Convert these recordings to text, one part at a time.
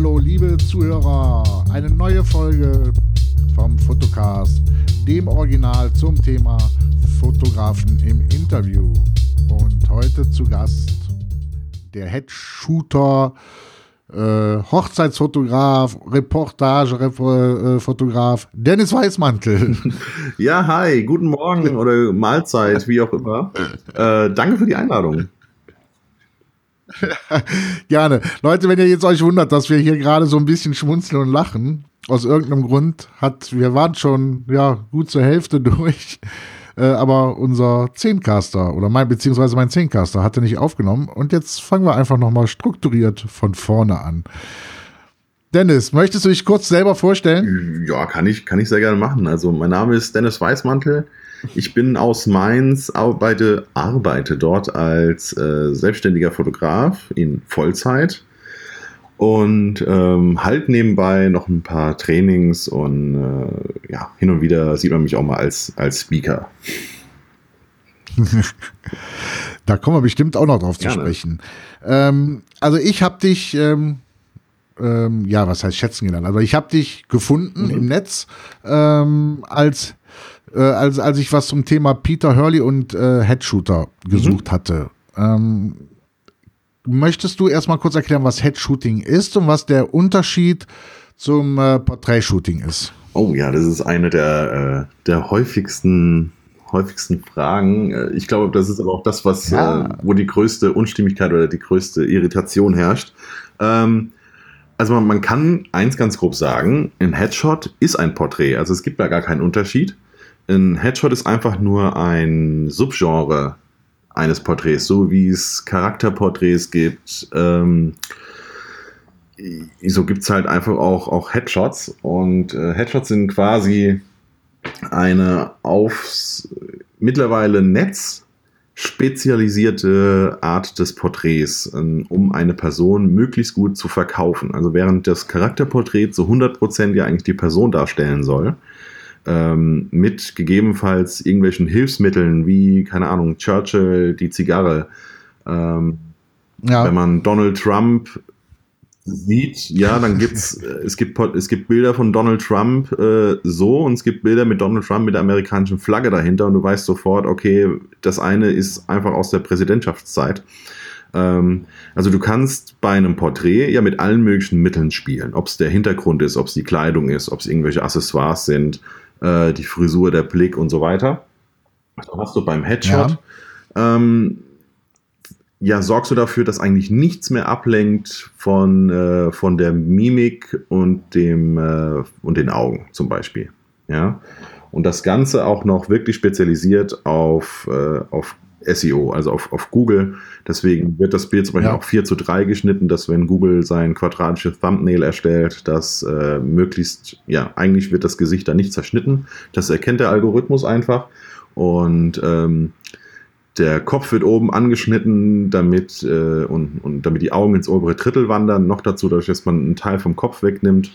hallo liebe Zuhörer. Eine neue Folge vom Fotocast, dem Original zum Thema Fotografen im Interview. Und heute zu Gast der Headshooter, äh, Hochzeitsfotograf, Reportagefotograf Dennis Weißmantel. Ja, hi, guten Morgen oder Mahlzeit, wie auch immer. Äh, danke für die Einladung. Gerne. Leute, wenn ihr jetzt euch wundert, dass wir hier gerade so ein bisschen schmunzeln und lachen, aus irgendeinem Grund hat, wir waren schon ja gut zur Hälfte durch, äh, aber unser Zehncaster oder mein beziehungsweise mein Zehncaster hatte nicht aufgenommen und jetzt fangen wir einfach nochmal strukturiert von vorne an. Dennis, möchtest du dich kurz selber vorstellen? Ja, kann ich, kann ich sehr gerne machen. Also mein Name ist Dennis Weißmantel. Ich bin aus Mainz, arbeite, arbeite dort als äh, selbstständiger Fotograf in Vollzeit und ähm, halt nebenbei noch ein paar Trainings und äh, ja, hin und wieder sieht man mich auch mal als, als Speaker. da kommen wir bestimmt auch noch drauf Gerne. zu sprechen. Ähm, also ich habe dich, ähm, ähm, ja, was heißt schätzen gelernt? Also ich habe dich gefunden mhm. im Netz ähm, als äh, als, als ich was zum Thema Peter Hurley und äh, Headshooter gesucht mhm. hatte. Ähm, möchtest du erstmal kurz erklären, was Headshooting ist und was der Unterschied zum äh, Porträtshooting ist? Oh ja, das ist eine der, äh, der häufigsten häufigsten Fragen. Äh, ich glaube, das ist aber auch das, was ja. äh, wo die größte Unstimmigkeit oder die größte Irritation herrscht. Ähm, also man, man, kann eins ganz grob sagen, ein Headshot ist ein Porträt. Also es gibt da gar keinen Unterschied. Ein Headshot ist einfach nur ein Subgenre eines Porträts, so wie es Charakterporträts gibt. Ähm, so gibt es halt einfach auch, auch Headshots. Und äh, Headshots sind quasi eine aufs mittlerweile Netz spezialisierte Art des Porträts, ähm, um eine Person möglichst gut zu verkaufen. Also während das Charakterporträt zu 100% ja eigentlich die Person darstellen soll, ähm, mit gegebenenfalls irgendwelchen Hilfsmitteln wie, keine Ahnung, Churchill, die Zigarre. Ähm, ja. Wenn man Donald Trump sieht, ja, dann gibt's, äh, es gibt, es gibt Bilder von Donald Trump äh, so und es gibt Bilder mit Donald Trump mit der amerikanischen Flagge dahinter und du weißt sofort, okay, das eine ist einfach aus der Präsidentschaftszeit. Ähm, also du kannst bei einem Porträt ja mit allen möglichen Mitteln spielen, ob es der Hintergrund ist, ob es die Kleidung ist, ob es irgendwelche Accessoires sind, äh, die Frisur, der Blick und so weiter. Also hast du beim Headshot. Ja. Ähm, ja, sorgst du dafür, dass eigentlich nichts mehr ablenkt von, äh, von der Mimik und dem äh, und den Augen zum Beispiel. Ja. Und das Ganze auch noch wirklich spezialisiert auf, äh, auf SEO, also auf, auf Google. Deswegen wird das Bild zum Beispiel ja. auch 4 zu 3 geschnitten, dass wenn Google sein quadratisches Thumbnail erstellt, dass äh, möglichst, ja, eigentlich wird das Gesicht da nicht zerschnitten. Das erkennt der Algorithmus einfach. Und ähm, der Kopf wird oben angeschnitten, damit, äh, und, und damit die Augen ins obere Drittel wandern. Noch dazu, dadurch, dass man einen Teil vom Kopf wegnimmt,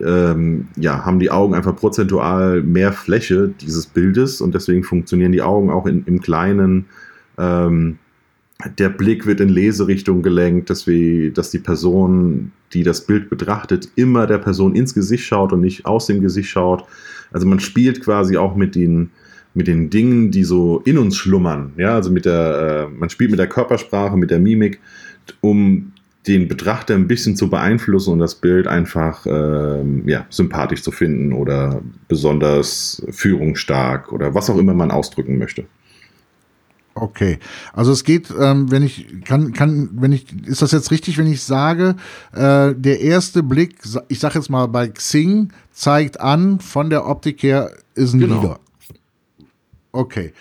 ähm, ja, haben die Augen einfach prozentual mehr Fläche dieses Bildes und deswegen funktionieren die Augen auch in, im Kleinen. Ähm, der Blick wird in Leserichtung gelenkt, dass, wir, dass die Person, die das Bild betrachtet, immer der Person ins Gesicht schaut und nicht aus dem Gesicht schaut. Also man spielt quasi auch mit den, mit den Dingen, die so in uns schlummern. Ja, also mit der, äh, man spielt mit der Körpersprache, mit der Mimik, um den Betrachter ein bisschen zu beeinflussen und das Bild einfach ähm, ja, sympathisch zu finden oder besonders führungsstark oder was auch immer man ausdrücken möchte. Okay, also es geht, ähm, wenn ich kann, kann, wenn ich, ist das jetzt richtig, wenn ich sage, äh, der erste Blick, ich sage jetzt mal bei Xing, zeigt an, von der Optik her ist ein genau. Leader. Okay.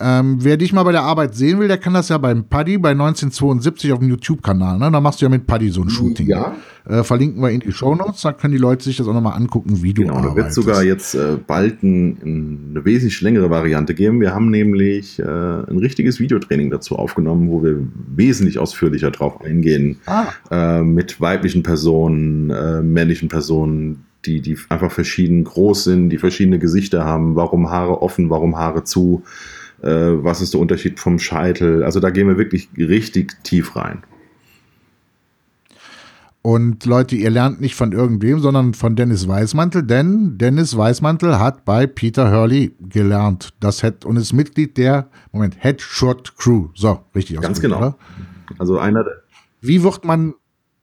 Ähm, wer dich mal bei der Arbeit sehen will, der kann das ja beim Paddy bei 1972 auf dem YouTube-Kanal. Ne? Da machst du ja mit Paddy so ein Shooting. Ja. Äh, verlinken wir in die Show Notes, da können die Leute sich das auch nochmal angucken, wie du genau, arbeitest. Da wird sogar jetzt äh, bald ein, eine wesentlich längere Variante geben. Wir haben nämlich äh, ein richtiges Videotraining dazu aufgenommen, wo wir wesentlich ausführlicher drauf eingehen. Ah. Äh, mit weiblichen Personen, äh, männlichen Personen, die, die einfach verschieden groß sind, die verschiedene Gesichter haben, warum Haare offen, warum Haare zu äh, was ist der Unterschied vom Scheitel. Also da gehen wir wirklich richtig tief rein. Und Leute, ihr lernt nicht von irgendwem, sondern von Dennis Weißmantel, denn Dennis Weißmantel hat bei Peter Hurley gelernt. Das hat, und ist Mitglied der, Moment, Headshot Crew. So, richtig Ganz genau. Oder? Also einer der. Wie wird man,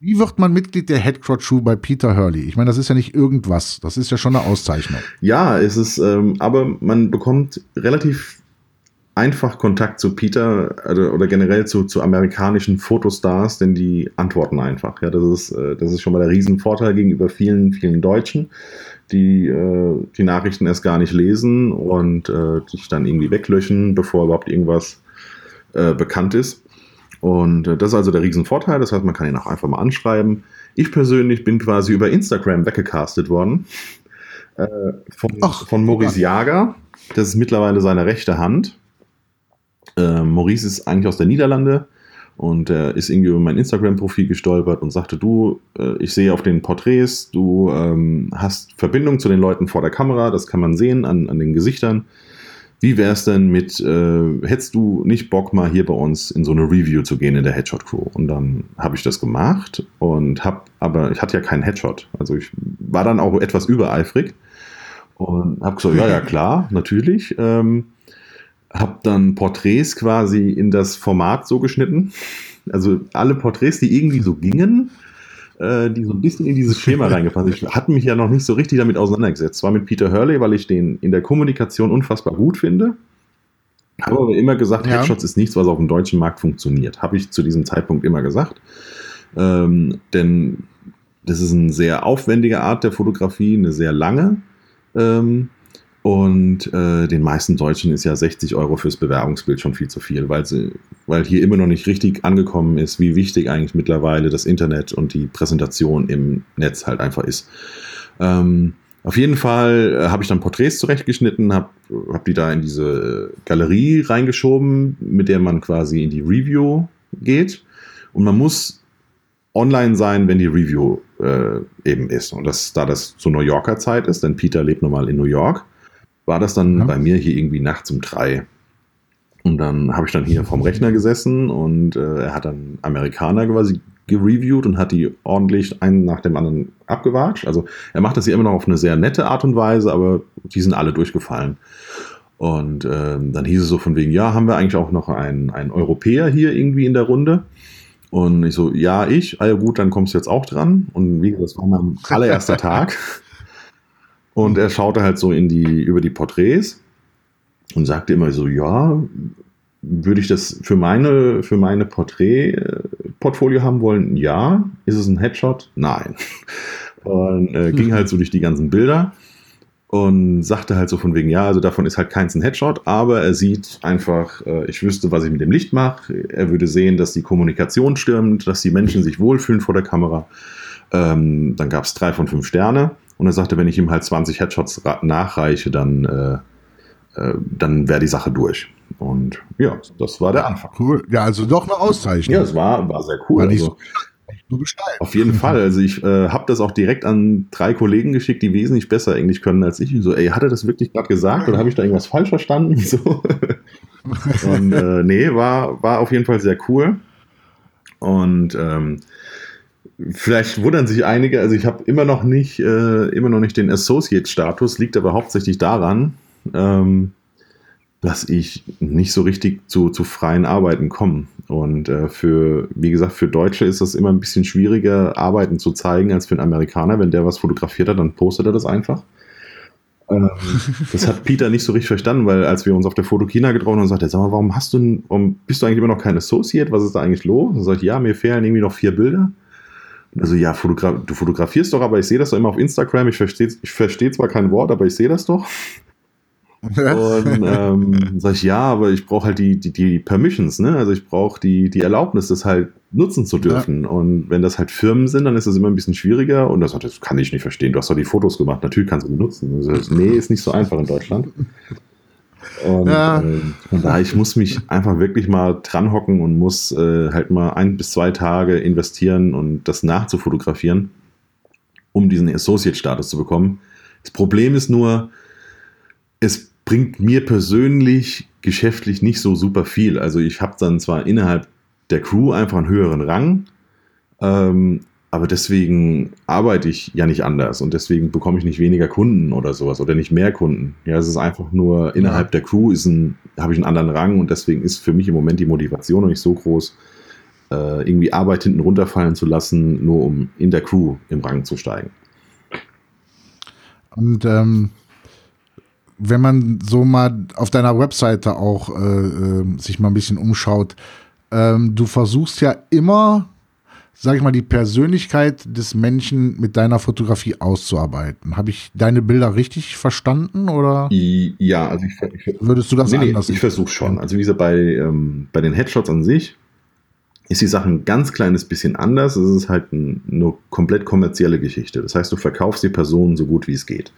wie wird man Mitglied der Headshot Crew bei Peter Hurley? Ich meine, das ist ja nicht irgendwas. Das ist ja schon eine Auszeichnung. Ja, es ist, ähm, aber man bekommt relativ einfach Kontakt zu Peter also, oder generell zu, zu amerikanischen Fotostars, denn die antworten einfach. Ja, das ist, äh, das ist schon mal der Riesenvorteil gegenüber vielen, vielen Deutschen, die äh, die Nachrichten erst gar nicht lesen und äh, sich dann irgendwie weglöschen, bevor überhaupt irgendwas äh, bekannt ist. Und äh, das ist also der Riesenvorteil. Das heißt, man kann ihn auch einfach mal anschreiben. Ich persönlich bin quasi über Instagram weggecastet worden. Äh, von, Ach, von Maurice Jager. Das ist mittlerweile seine rechte Hand. Äh, Maurice ist eigentlich aus der Niederlande und er ist irgendwie über mein Instagram-Profil gestolpert und sagte, du, äh, ich sehe auf den Porträts, du ähm, hast Verbindung zu den Leuten vor der Kamera, das kann man sehen an, an den Gesichtern. Wie wäre es denn mit, äh, hättest du nicht Bock mal hier bei uns in so eine Review zu gehen in der Headshot Crew? Und dann habe ich das gemacht und habe, aber ich hatte ja keinen Headshot. Also ich war dann auch etwas übereifrig und habe gesagt, ja, ja, klar, natürlich. Ähm, habe dann Porträts quasi in das Format so geschnitten. Also alle Porträts, die irgendwie so gingen, äh, die so ein bisschen in dieses Schema reingepasst. Ich hatte mich ja noch nicht so richtig damit auseinandergesetzt. Zwar mit Peter Hurley, weil ich den in der Kommunikation unfassbar gut finde. Habe aber immer gesagt, ja. Headshots ist nichts, was auf dem deutschen Markt funktioniert. Habe ich zu diesem Zeitpunkt immer gesagt. Ähm, denn das ist eine sehr aufwendige Art der Fotografie, eine sehr lange. Ähm, und äh, den meisten Deutschen ist ja 60 Euro fürs Bewerbungsbild schon viel zu viel, weil, sie, weil hier immer noch nicht richtig angekommen ist, wie wichtig eigentlich mittlerweile das Internet und die Präsentation im Netz halt einfach ist. Ähm, auf jeden Fall äh, habe ich dann Porträts zurechtgeschnitten, habe hab die da in diese Galerie reingeschoben, mit der man quasi in die Review geht. Und man muss online sein, wenn die Review äh, eben ist. Und das, da das zur New Yorker Zeit ist, denn Peter lebt nun mal in New York, war das dann ja. bei mir hier irgendwie nachts um drei. Und dann habe ich dann hier vorm Rechner gesessen und äh, er hat dann Amerikaner quasi gereviewt und hat die ordentlich einen nach dem anderen abgewatscht. Also er macht das hier immer noch auf eine sehr nette Art und Weise, aber die sind alle durchgefallen. Und äh, dann hieß es so von wegen, ja, haben wir eigentlich auch noch einen, einen Europäer hier irgendwie in der Runde? Und ich so, ja, ich, ah ja gut, dann kommst du jetzt auch dran. Und wie gesagt, das war mein allererster Tag. Und er schaute halt so in die, über die Porträts und sagte immer so, ja, würde ich das für meine, für meine Porträt-Portfolio haben wollen? Ja. Ist es ein Headshot? Nein. Und äh, ging halt so durch die ganzen Bilder und sagte halt so von wegen, ja, also davon ist halt keins ein Headshot, aber er sieht einfach, äh, ich wüsste, was ich mit dem Licht mache. Er würde sehen, dass die Kommunikation stimmt, dass die Menschen sich wohlfühlen vor der Kamera. Ähm, dann gab es drei von fünf Sterne. Und er sagte, wenn ich ihm halt 20 Headshots nachreiche, dann, äh, äh, dann wäre die Sache durch. Und ja, das war der Anfang. Cool. Ja, also doch eine Auszeichnung. Ja, es war, war sehr cool. War also, so auf jeden Fall. Also ich äh, habe das auch direkt an drei Kollegen geschickt, die wesentlich besser Englisch können als ich. So, ey, hat er das wirklich gerade gesagt oder habe ich da irgendwas falsch verstanden? So. Und äh, nee, war, war auf jeden Fall sehr cool. Und ähm, Vielleicht wundern sich einige, also ich habe immer noch nicht, äh, immer noch nicht den Associate-Status, liegt aber hauptsächlich daran, ähm, dass ich nicht so richtig zu, zu freien Arbeiten komme. Und äh, für, wie gesagt, für Deutsche ist das immer ein bisschen schwieriger, Arbeiten zu zeigen, als für einen Amerikaner. Wenn der was fotografiert hat, dann postet er das einfach. Ähm, das hat Peter nicht so richtig verstanden, weil als wir uns auf der Fotokina getroffen haben, sagte er, sag mal, warum hast du, warum bist du eigentlich immer noch kein Associate? Was ist da eigentlich los? Und sagt, ja, mir fehlen irgendwie noch vier Bilder. Also ja, Fotogra du fotografierst doch, aber ich sehe das doch immer auf Instagram. Ich verstehe ich versteh zwar kein Wort, aber ich sehe das doch. Und ähm, sag ich, ja, aber ich brauche halt die, die, die Permissions, ne? Also ich brauche die, die Erlaubnis, das halt nutzen zu dürfen. Ja. Und wenn das halt Firmen sind, dann ist das immer ein bisschen schwieriger. Und das, das kann ich nicht verstehen. Du hast doch die Fotos gemacht, natürlich kannst du die nutzen. Also, nee, ist nicht so einfach in Deutschland. Und ja. äh, von daher, ich muss mich einfach wirklich mal dranhocken und muss äh, halt mal ein bis zwei Tage investieren und das nachzufotografieren, um diesen Associate-Status zu bekommen. Das Problem ist nur, es bringt mir persönlich geschäftlich nicht so super viel. Also ich habe dann zwar innerhalb der Crew einfach einen höheren Rang, ähm, aber deswegen arbeite ich ja nicht anders und deswegen bekomme ich nicht weniger Kunden oder sowas oder nicht mehr Kunden. Ja, es ist einfach nur innerhalb der Crew ist ein, habe ich einen anderen Rang und deswegen ist für mich im Moment die Motivation noch nicht so groß, äh, irgendwie Arbeit hinten runterfallen zu lassen, nur um in der Crew im Rang zu steigen. Und ähm, wenn man so mal auf deiner Webseite auch äh, äh, sich mal ein bisschen umschaut, ähm, du versuchst ja immer, sag ich mal, die Persönlichkeit des Menschen mit deiner Fotografie auszuarbeiten. Habe ich deine Bilder richtig verstanden oder? Ja, also ich, ich würdest du das nee, anders? Nee, ich versuche schon. Also wie gesagt, bei, ähm, bei den Headshots an sich ist die Sache ein ganz kleines bisschen anders. Es ist halt ein, eine komplett kommerzielle Geschichte. Das heißt, du verkaufst die Person so gut wie es geht.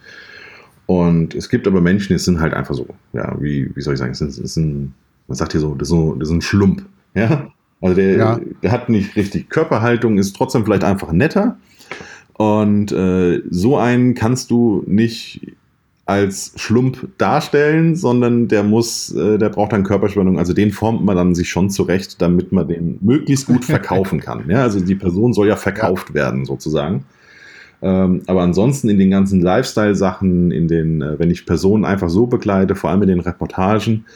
Und es gibt aber Menschen, die sind halt einfach so, ja, wie, wie soll ich sagen, es ist, ein, man sagt hier so, das ist, so, das ist ein Schlump, ja. Also der, ja. der hat nicht richtig Körperhaltung, ist trotzdem vielleicht einfach netter. Und äh, so einen kannst du nicht als Schlump darstellen, sondern der muss, äh, der braucht dann Körperspannung. Also den formt man dann sich schon zurecht, damit man den möglichst gut verkaufen kann. Ja, also die Person soll ja verkauft ja. werden sozusagen. Ähm, aber ansonsten in den ganzen Lifestyle-Sachen, in den, äh, wenn ich Personen einfach so begleite, vor allem in den Reportagen,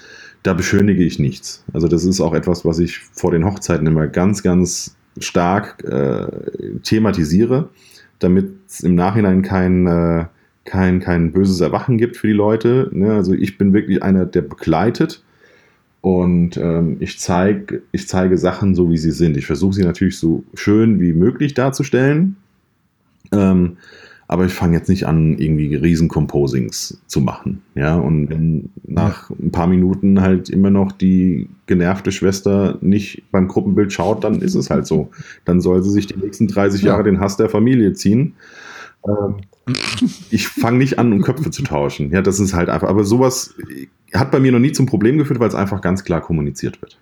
da beschönige ich nichts. Also das ist auch etwas, was ich vor den Hochzeiten immer ganz, ganz stark äh, thematisiere, damit es im Nachhinein kein, äh, kein, kein böses Erwachen gibt für die Leute. Ne? Also ich bin wirklich einer, der begleitet und ähm, ich, zeig, ich zeige Sachen so, wie sie sind. Ich versuche sie natürlich so schön wie möglich darzustellen, ähm, aber ich fange jetzt nicht an, irgendwie Riesen-Composings zu machen. Ja, und wenn nach ein paar Minuten halt immer noch die genervte Schwester nicht beim Gruppenbild schaut, dann ist es halt so. Dann soll sie sich die nächsten 30 Jahre den Hass der Familie ziehen. Ähm, ich fange nicht an, um Köpfe zu tauschen. Ja, das ist halt einfach. Aber sowas hat bei mir noch nie zum Problem geführt, weil es einfach ganz klar kommuniziert wird.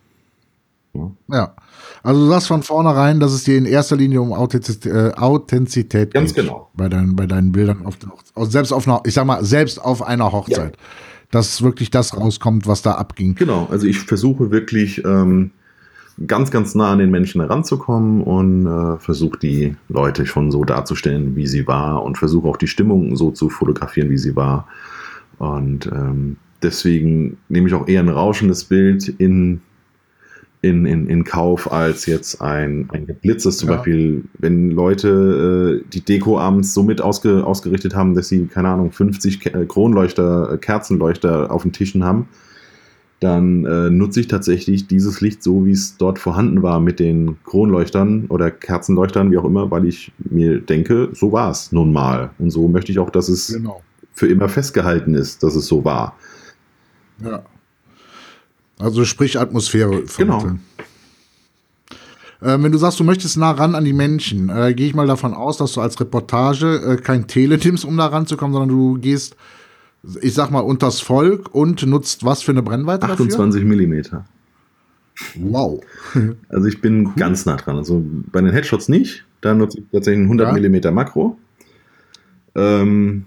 Ja. ja. Also du sagst von vornherein, dass es dir in erster Linie um Authentizität, äh, Authentizität Ganz geht. genau. Bei deinen, bei deinen Bildern. Auf, auf, selbst auf einer, ich sag mal, selbst auf einer Hochzeit. Ja. Dass wirklich das rauskommt, was da abging. Genau, also ich versuche wirklich ähm, ganz, ganz nah an den Menschen heranzukommen und äh, versuche die Leute schon so darzustellen, wie sie war und versuche auch die Stimmung so zu fotografieren, wie sie war. Und ähm, deswegen nehme ich auch eher ein rauschendes Bild in in, in, in Kauf als jetzt ein, ein geblitztes. Zum ja. Beispiel, wenn Leute äh, die Deko abends so mit ausge, ausgerichtet haben, dass sie, keine Ahnung, 50 Ke äh, Kronleuchter, äh, Kerzenleuchter auf den Tischen haben, dann äh, nutze ich tatsächlich dieses Licht so, wie es dort vorhanden war mit den Kronleuchtern oder Kerzenleuchtern, wie auch immer, weil ich mir denke, so war es nun mal. Und so möchte ich auch, dass es genau. für immer festgehalten ist, dass es so war. Ja. Also sprich Atmosphäre. Genau. Äh, wenn du sagst, du möchtest nah ran an die Menschen, äh, gehe ich mal davon aus, dass du als Reportage äh, kein Tele nimmst, um da ranzukommen, sondern du gehst, ich sag mal, unters Volk und nutzt was für eine Brennweite 28 Millimeter. Wow. Also ich bin cool. ganz nah dran. Also bei den Headshots nicht. Da nutze ich tatsächlich ein 100 ja. Millimeter Makro. Ähm,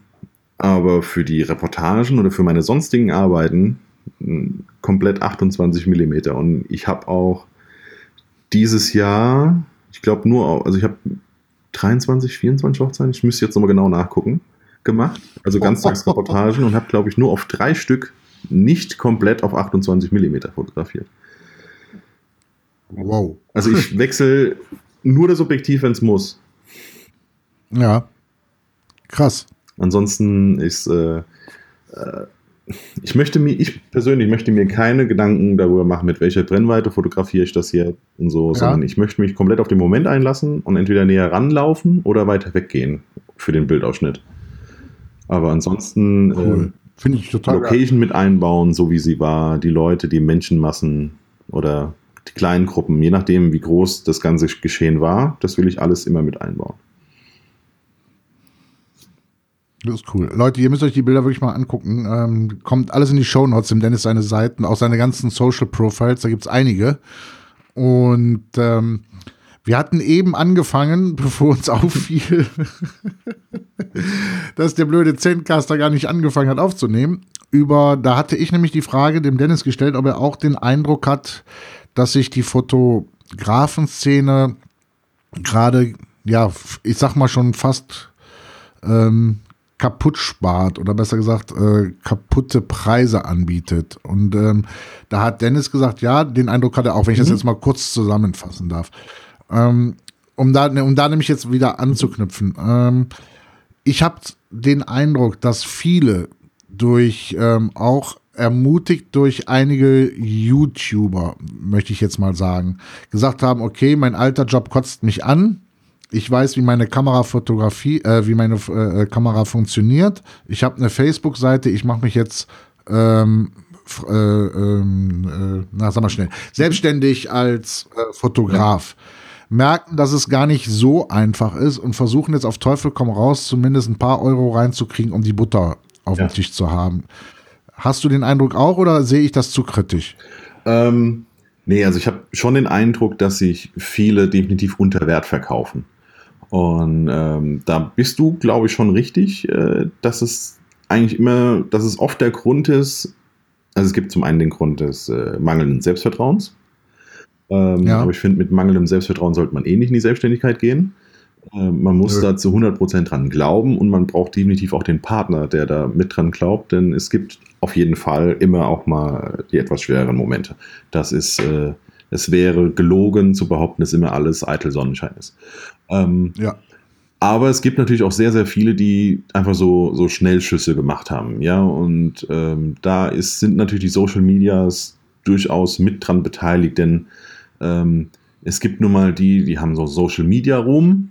aber für die Reportagen oder für meine sonstigen Arbeiten komplett 28 mm. Und ich habe auch dieses Jahr, ich glaube nur, also ich habe 23, 24 Hochzeiten, ich müsste jetzt nochmal genau nachgucken, gemacht. Also Ganztagsreportagen und habe, glaube ich, nur auf drei Stück nicht komplett auf 28 mm fotografiert. Wow. Also ich wechsle nur das Objektiv, wenn es muss. Ja. Krass. Ansonsten ist äh, äh, ich möchte mir, ich persönlich möchte mir keine Gedanken darüber machen, mit welcher Brennweite fotografiere ich das hier und so, ja. sondern ich möchte mich komplett auf den Moment einlassen und entweder näher ranlaufen oder weiter weggehen für den Bildausschnitt. Aber ansonsten cool. äh, finde ich total Location geil. mit einbauen, so wie sie war, die Leute, die Menschenmassen oder die kleinen Gruppen, je nachdem, wie groß das ganze Geschehen war, das will ich alles immer mit einbauen. Das ist cool. Leute, ihr müsst euch die Bilder wirklich mal angucken. Ähm, kommt alles in die Show Notes, im Dennis seine Seiten, auch seine ganzen Social Profiles, da gibt's einige. Und ähm, wir hatten eben angefangen, bevor uns auffiel, dass der blöde Zencaster gar nicht angefangen hat aufzunehmen. Über, da hatte ich nämlich die Frage dem Dennis gestellt, ob er auch den Eindruck hat, dass sich die Fotografenszene gerade ja, ich sag mal schon fast ähm, kaputt spart oder besser gesagt äh, kaputte Preise anbietet. Und ähm, da hat Dennis gesagt, ja, den Eindruck hat er auch, wenn ich mhm. das jetzt mal kurz zusammenfassen darf. Ähm, um, da, um da nämlich jetzt wieder anzuknüpfen. Ähm, ich habe den Eindruck, dass viele durch ähm, auch ermutigt durch einige YouTuber, möchte ich jetzt mal sagen, gesagt haben, okay, mein alter Job kotzt mich an. Ich weiß, wie meine Kamerafotografie, äh, wie meine äh, Kamera funktioniert. Ich habe eine Facebook-Seite. Ich mache mich jetzt, ähm, äh, ähm, äh, na, sag mal schnell, selbstständig als äh, Fotograf. Merken, dass es gar nicht so einfach ist und versuchen jetzt auf Teufel komm raus, zumindest ein paar Euro reinzukriegen, um die Butter auf ja. dem Tisch zu haben. Hast du den Eindruck auch oder sehe ich das zu kritisch? Ähm, nee, also ich habe schon den Eindruck, dass sich viele definitiv unter Wert verkaufen. Und ähm, da bist du, glaube ich, schon richtig, äh, dass es eigentlich immer, dass es oft der Grund ist, also es gibt zum einen den Grund des äh, mangelnden Selbstvertrauens. Ähm, ja. Aber ich finde, mit mangelndem Selbstvertrauen sollte man eh nicht in die Selbstständigkeit gehen. Ähm, man muss ja. da zu 100% dran glauben und man braucht definitiv auch den Partner, der da mit dran glaubt, denn es gibt auf jeden Fall immer auch mal die etwas schwereren Momente. Das ist, äh, es wäre gelogen zu behaupten, dass immer alles eitel Sonnenschein ist. Ähm, ja. Aber es gibt natürlich auch sehr, sehr viele, die einfach so, so Schnellschüsse gemacht haben. Ja, und ähm, da ist, sind natürlich die Social Medias durchaus mit dran beteiligt, denn ähm, es gibt nun mal die, die haben so Social Media Ruhm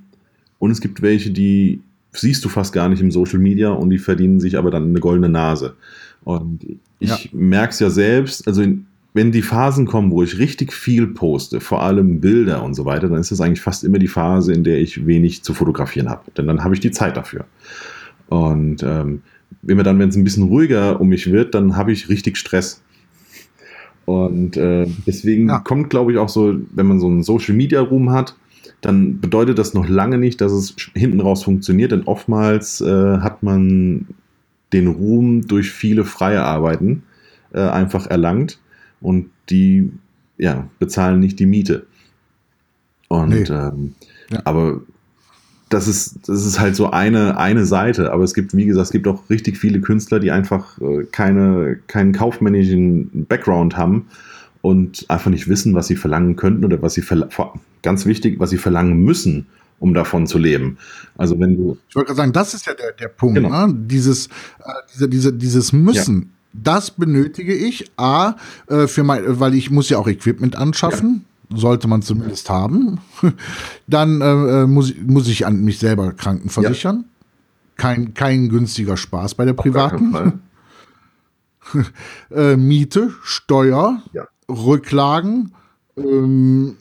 und es gibt welche, die siehst du fast gar nicht im Social Media und die verdienen sich aber dann eine goldene Nase. Und ich ja. merke es ja selbst, also in, wenn die Phasen kommen, wo ich richtig viel poste, vor allem Bilder und so weiter, dann ist das eigentlich fast immer die Phase, in der ich wenig zu fotografieren habe. Denn dann habe ich die Zeit dafür. Und ähm, wenn mir dann, wenn es ein bisschen ruhiger um mich wird, dann habe ich richtig Stress. Und äh, deswegen ja. kommt, glaube ich, auch so, wenn man so einen Social Media Room hat, dann bedeutet das noch lange nicht, dass es hinten raus funktioniert, denn oftmals äh, hat man den Ruhm durch viele freie Arbeiten äh, einfach erlangt und die ja, bezahlen nicht die Miete. Und nee. ähm, ja. aber das ist, das ist halt so eine, eine Seite. Aber es gibt, wie gesagt, es gibt auch richtig viele Künstler, die einfach äh, keine, keinen kaufmännischen Background haben und einfach nicht wissen, was sie verlangen könnten oder was sie ganz wichtig, was sie verlangen müssen, um davon zu leben. Also wenn du. Ich wollte gerade sagen, das ist ja der, der Punkt, genau. ne? Dieses, äh, diese, diese, dieses Müssen. Ja. Das benötige ich, A, äh, für mein, weil ich muss ja auch Equipment anschaffen. Ja sollte man zumindest haben. Dann äh, äh, muss, muss ich an mich selber krankenversichern. Ja. Kein, kein günstiger Spaß bei der privaten. äh, Miete, Steuer, ja. Rücklagen. Ähm,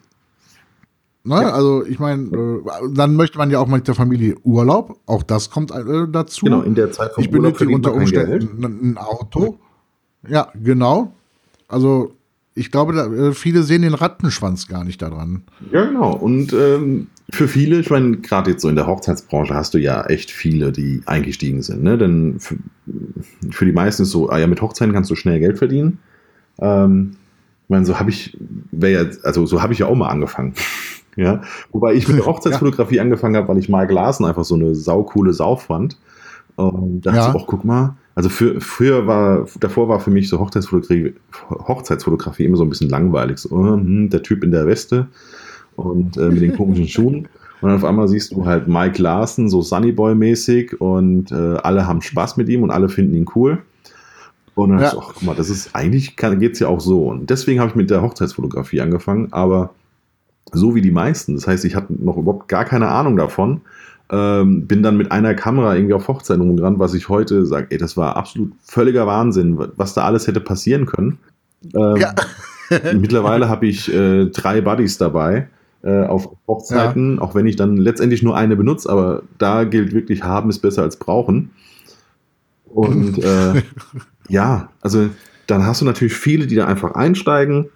ne? Ja. Also ich meine, äh, dann möchte man ja auch mit der Familie Urlaub. Auch das kommt äh, dazu. Genau, in der Zeit vom Ich benötige unter Umständen ein, ein Auto. Ja, genau. Also ich glaube, da, äh, viele sehen den Rattenschwanz gar nicht daran. Ja, genau. Und ähm, für viele, ich meine, gerade jetzt so in der Hochzeitsbranche hast du ja echt viele, die eingestiegen sind. Ne? Denn für, für die meisten ist so, ah ja, mit Hochzeiten kannst du schnell Geld verdienen. Ähm, ich meine, so habe ich, ja, also so habe ich ja auch mal angefangen. Ja, wobei ich mit der Hochzeitsfotografie ja. angefangen habe, weil ich Mark Larsen einfach so eine saukohle Sau fand. Und dachte ja. ich, auch, guck mal, also für, früher war, davor war für mich so Hochzeitsfotografie, Hochzeitsfotografie immer so ein bisschen langweilig. So, oh, hm, der Typ in der Weste und äh, mit den komischen Schuhen. Und dann auf einmal siehst du halt Mike Larsen, so Sunnyboy-mäßig und äh, alle haben Spaß mit ihm und alle finden ihn cool. Und dann ja. ich, ach, guck mal, das ist eigentlich geht es ja auch so. Und deswegen habe ich mit der Hochzeitsfotografie angefangen, aber so wie die meisten. Das heißt, ich hatte noch überhaupt gar keine Ahnung davon ähm, bin dann mit einer Kamera irgendwie auf Hochzeiten rumgerannt, was ich heute sage, ey, das war absolut völliger Wahnsinn, was da alles hätte passieren können. Ähm, ja. mittlerweile habe ich äh, drei Buddies dabei äh, auf Hochzeiten, ja. auch wenn ich dann letztendlich nur eine benutze, aber da gilt wirklich, haben ist besser als brauchen. Und äh, ja, also dann hast du natürlich viele, die da einfach einsteigen,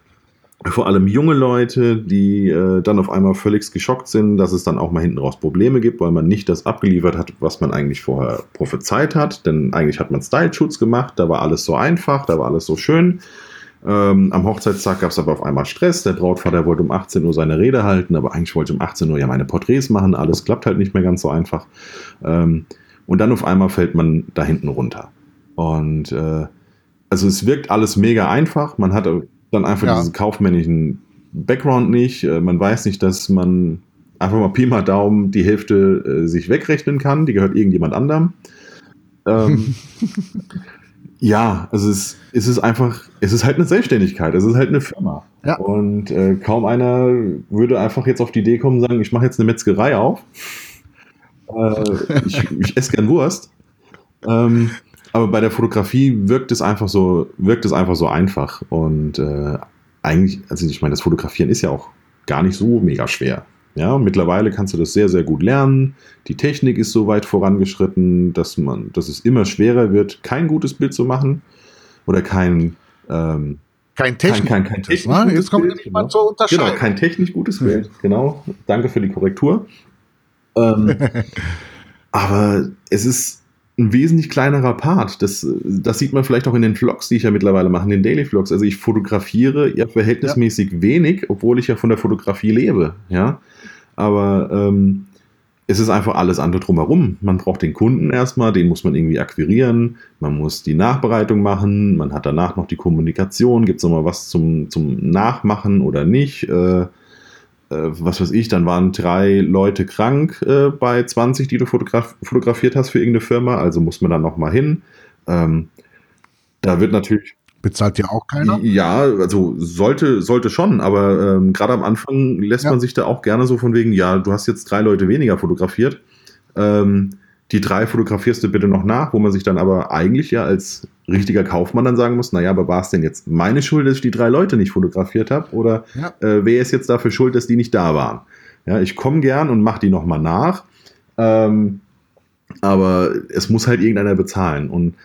vor allem junge Leute, die äh, dann auf einmal völlig geschockt sind, dass es dann auch mal hinten raus Probleme gibt, weil man nicht das abgeliefert hat, was man eigentlich vorher prophezeit hat. Denn eigentlich hat man Style-Shoots gemacht, da war alles so einfach, da war alles so schön. Ähm, am Hochzeitstag gab es aber auf einmal Stress. Der Brautvater wollte um 18 Uhr seine Rede halten, aber eigentlich wollte um 18 Uhr ja meine Porträts machen. Alles klappt halt nicht mehr ganz so einfach. Ähm, und dann auf einmal fällt man da hinten runter. Und äh, also es wirkt alles mega einfach. Man hat dann einfach ja. diesen kaufmännischen Background nicht. Äh, man weiß nicht, dass man einfach mal Pi mal Daumen die Hälfte äh, sich wegrechnen kann. Die gehört irgendjemand anderem. Ähm, ja, also es, es ist einfach, es ist halt eine Selbstständigkeit, es ist halt eine Firma. Ja. Und äh, kaum einer würde einfach jetzt auf die Idee kommen und sagen, ich mache jetzt eine Metzgerei auf. Äh, ich, ich esse gern Wurst. Ähm, aber bei der Fotografie wirkt es einfach so, wirkt es einfach so einfach. Und äh, eigentlich, also ich meine, das Fotografieren ist ja auch gar nicht so mega schwer. Ja, mittlerweile kannst du das sehr, sehr gut lernen. Die Technik ist so weit vorangeschritten, dass man, dass es immer schwerer wird, kein gutes Bild zu machen oder kein ähm, kein technisch kein, kein, kein technisch ne? Jetzt kommt Bild, genau. zu unterscheiden. Genau, kein technisch gutes Bild. Genau. Danke für die Korrektur. Ähm, aber es ist ein wesentlich kleinerer Part. Das, das sieht man vielleicht auch in den Vlogs, die ich ja mittlerweile mache, in den Daily Vlogs. Also ich fotografiere ja verhältnismäßig ja. wenig, obwohl ich ja von der Fotografie lebe. Ja, aber ähm, es ist einfach alles andere drumherum. Man braucht den Kunden erstmal, den muss man irgendwie akquirieren, man muss die Nachbereitung machen, man hat danach noch die Kommunikation, gibt es nochmal was zum, zum Nachmachen oder nicht. Äh, was weiß ich, dann waren drei Leute krank äh, bei 20, die du fotograf fotografiert hast für irgendeine Firma, also muss man dann nochmal hin. Ähm, da wird natürlich. Bezahlt ja auch keiner? Ja, also sollte, sollte schon, aber ähm, gerade am Anfang lässt ja. man sich da auch gerne so von wegen, ja, du hast jetzt drei Leute weniger fotografiert. Ähm, die drei fotografierst du bitte noch nach, wo man sich dann aber eigentlich ja als richtiger Kaufmann dann sagen muss, naja, aber war es denn jetzt meine Schuld, dass ich die drei Leute nicht fotografiert habe? Oder ja. äh, wer ist jetzt dafür schuld, dass die nicht da waren? Ja, ich komme gern und mache die nochmal nach. Ähm, aber es muss halt irgendeiner bezahlen. Und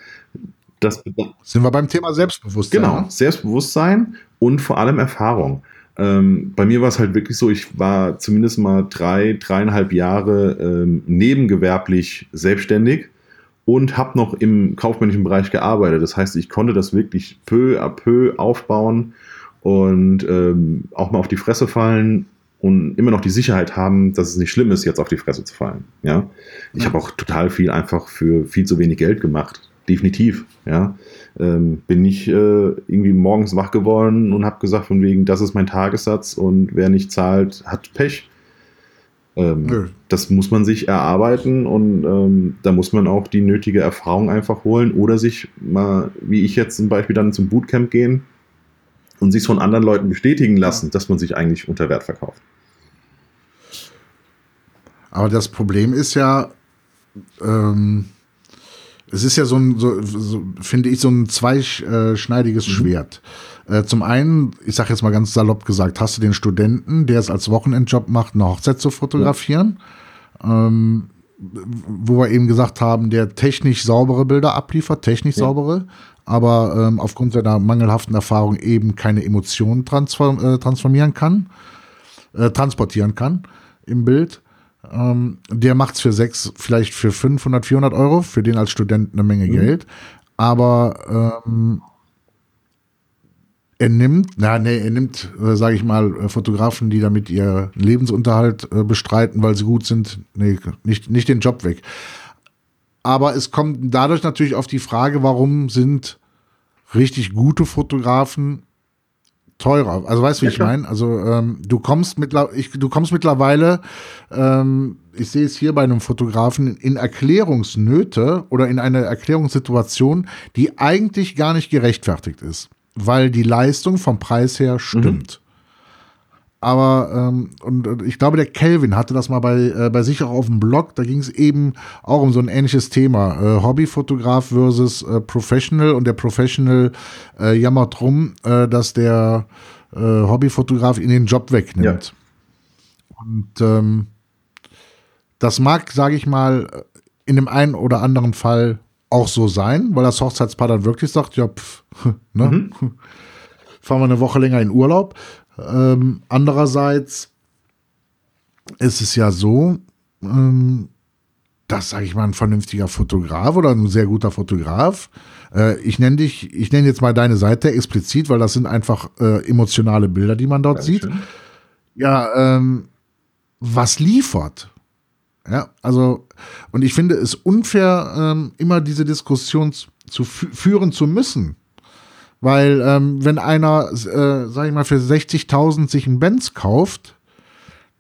das sind wir beim Thema Selbstbewusstsein. Genau, ne? Selbstbewusstsein und vor allem Erfahrung. Ähm, bei mir war es halt wirklich so, ich war zumindest mal drei, dreieinhalb Jahre ähm, nebengewerblich selbstständig und habe noch im kaufmännischen Bereich gearbeitet. Das heißt, ich konnte das wirklich peu à peu aufbauen und ähm, auch mal auf die Fresse fallen und immer noch die Sicherheit haben, dass es nicht schlimm ist, jetzt auf die Fresse zu fallen. Ja, ich ja. habe auch total viel einfach für viel zu wenig Geld gemacht. Definitiv. Ja, ähm, bin nicht äh, irgendwie morgens wach geworden und habe gesagt von wegen, das ist mein Tagessatz und wer nicht zahlt, hat Pech. Ähm, das muss man sich erarbeiten und ähm, da muss man auch die nötige Erfahrung einfach holen oder sich mal, wie ich jetzt zum Beispiel, dann zum Bootcamp gehen und sich von anderen Leuten bestätigen lassen, dass man sich eigentlich unter Wert verkauft. Aber das Problem ist ja, ähm, es ist ja so ein, so, so, finde ich, so ein zweischneidiges mhm. Schwert. Äh, zum einen, ich sage jetzt mal ganz salopp gesagt, hast du den Studenten, der es als Wochenendjob macht, eine Hochzeit zu fotografieren, ja. ähm, wo wir eben gesagt haben, der technisch saubere Bilder abliefert, technisch ja. saubere, aber ähm, aufgrund seiner mangelhaften Erfahrung eben keine Emotionen transform äh, transformieren kann, äh, transportieren kann im Bild. Ähm, der macht es für sechs, vielleicht für 500, 400 Euro, für den als Student eine Menge mhm. Geld. Aber ähm, er nimmt, na, nee, er nimmt, äh, sage ich mal, äh, Fotografen, die damit ihr Lebensunterhalt äh, bestreiten, weil sie gut sind, nee, nicht, nicht den Job weg. Aber es kommt dadurch natürlich auf die Frage, warum sind richtig gute Fotografen teurer. Also weißt du, wie ja, ich meine? Also ähm, du kommst ich, du kommst mittlerweile, ähm, ich sehe es hier bei einem Fotografen, in Erklärungsnöte oder in eine Erklärungssituation, die eigentlich gar nicht gerechtfertigt ist, weil die Leistung vom Preis her stimmt. Mhm. Aber ähm, und, ich glaube, der Kelvin hatte das mal bei, äh, bei sich auch auf dem Blog. Da ging es eben auch um so ein ähnliches Thema. Äh, Hobbyfotograf versus äh, Professional. Und der Professional äh, jammert drum, äh, dass der äh, Hobbyfotograf ihn den Job wegnimmt. Ja. Und ähm, das mag, sage ich mal, in dem einen oder anderen Fall auch so sein, weil das Hochzeitspaar dann wirklich sagt, ja, pff, ne? Mhm. fahren wir eine Woche länger in Urlaub. Ähm, andererseits ist es ja so, ähm, das, sage ich mal, ein vernünftiger Fotograf oder ein sehr guter Fotograf. Äh, ich nenne dich, ich nenne jetzt mal deine Seite explizit, weil das sind einfach äh, emotionale Bilder, die man dort Dankeschön. sieht. Ja, ähm, was liefert? Ja, also, und ich finde es unfair, ähm, immer diese Diskussion zu führen zu müssen. Weil, ähm, wenn einer, äh, sag ich mal, für 60.000 sich einen Benz kauft,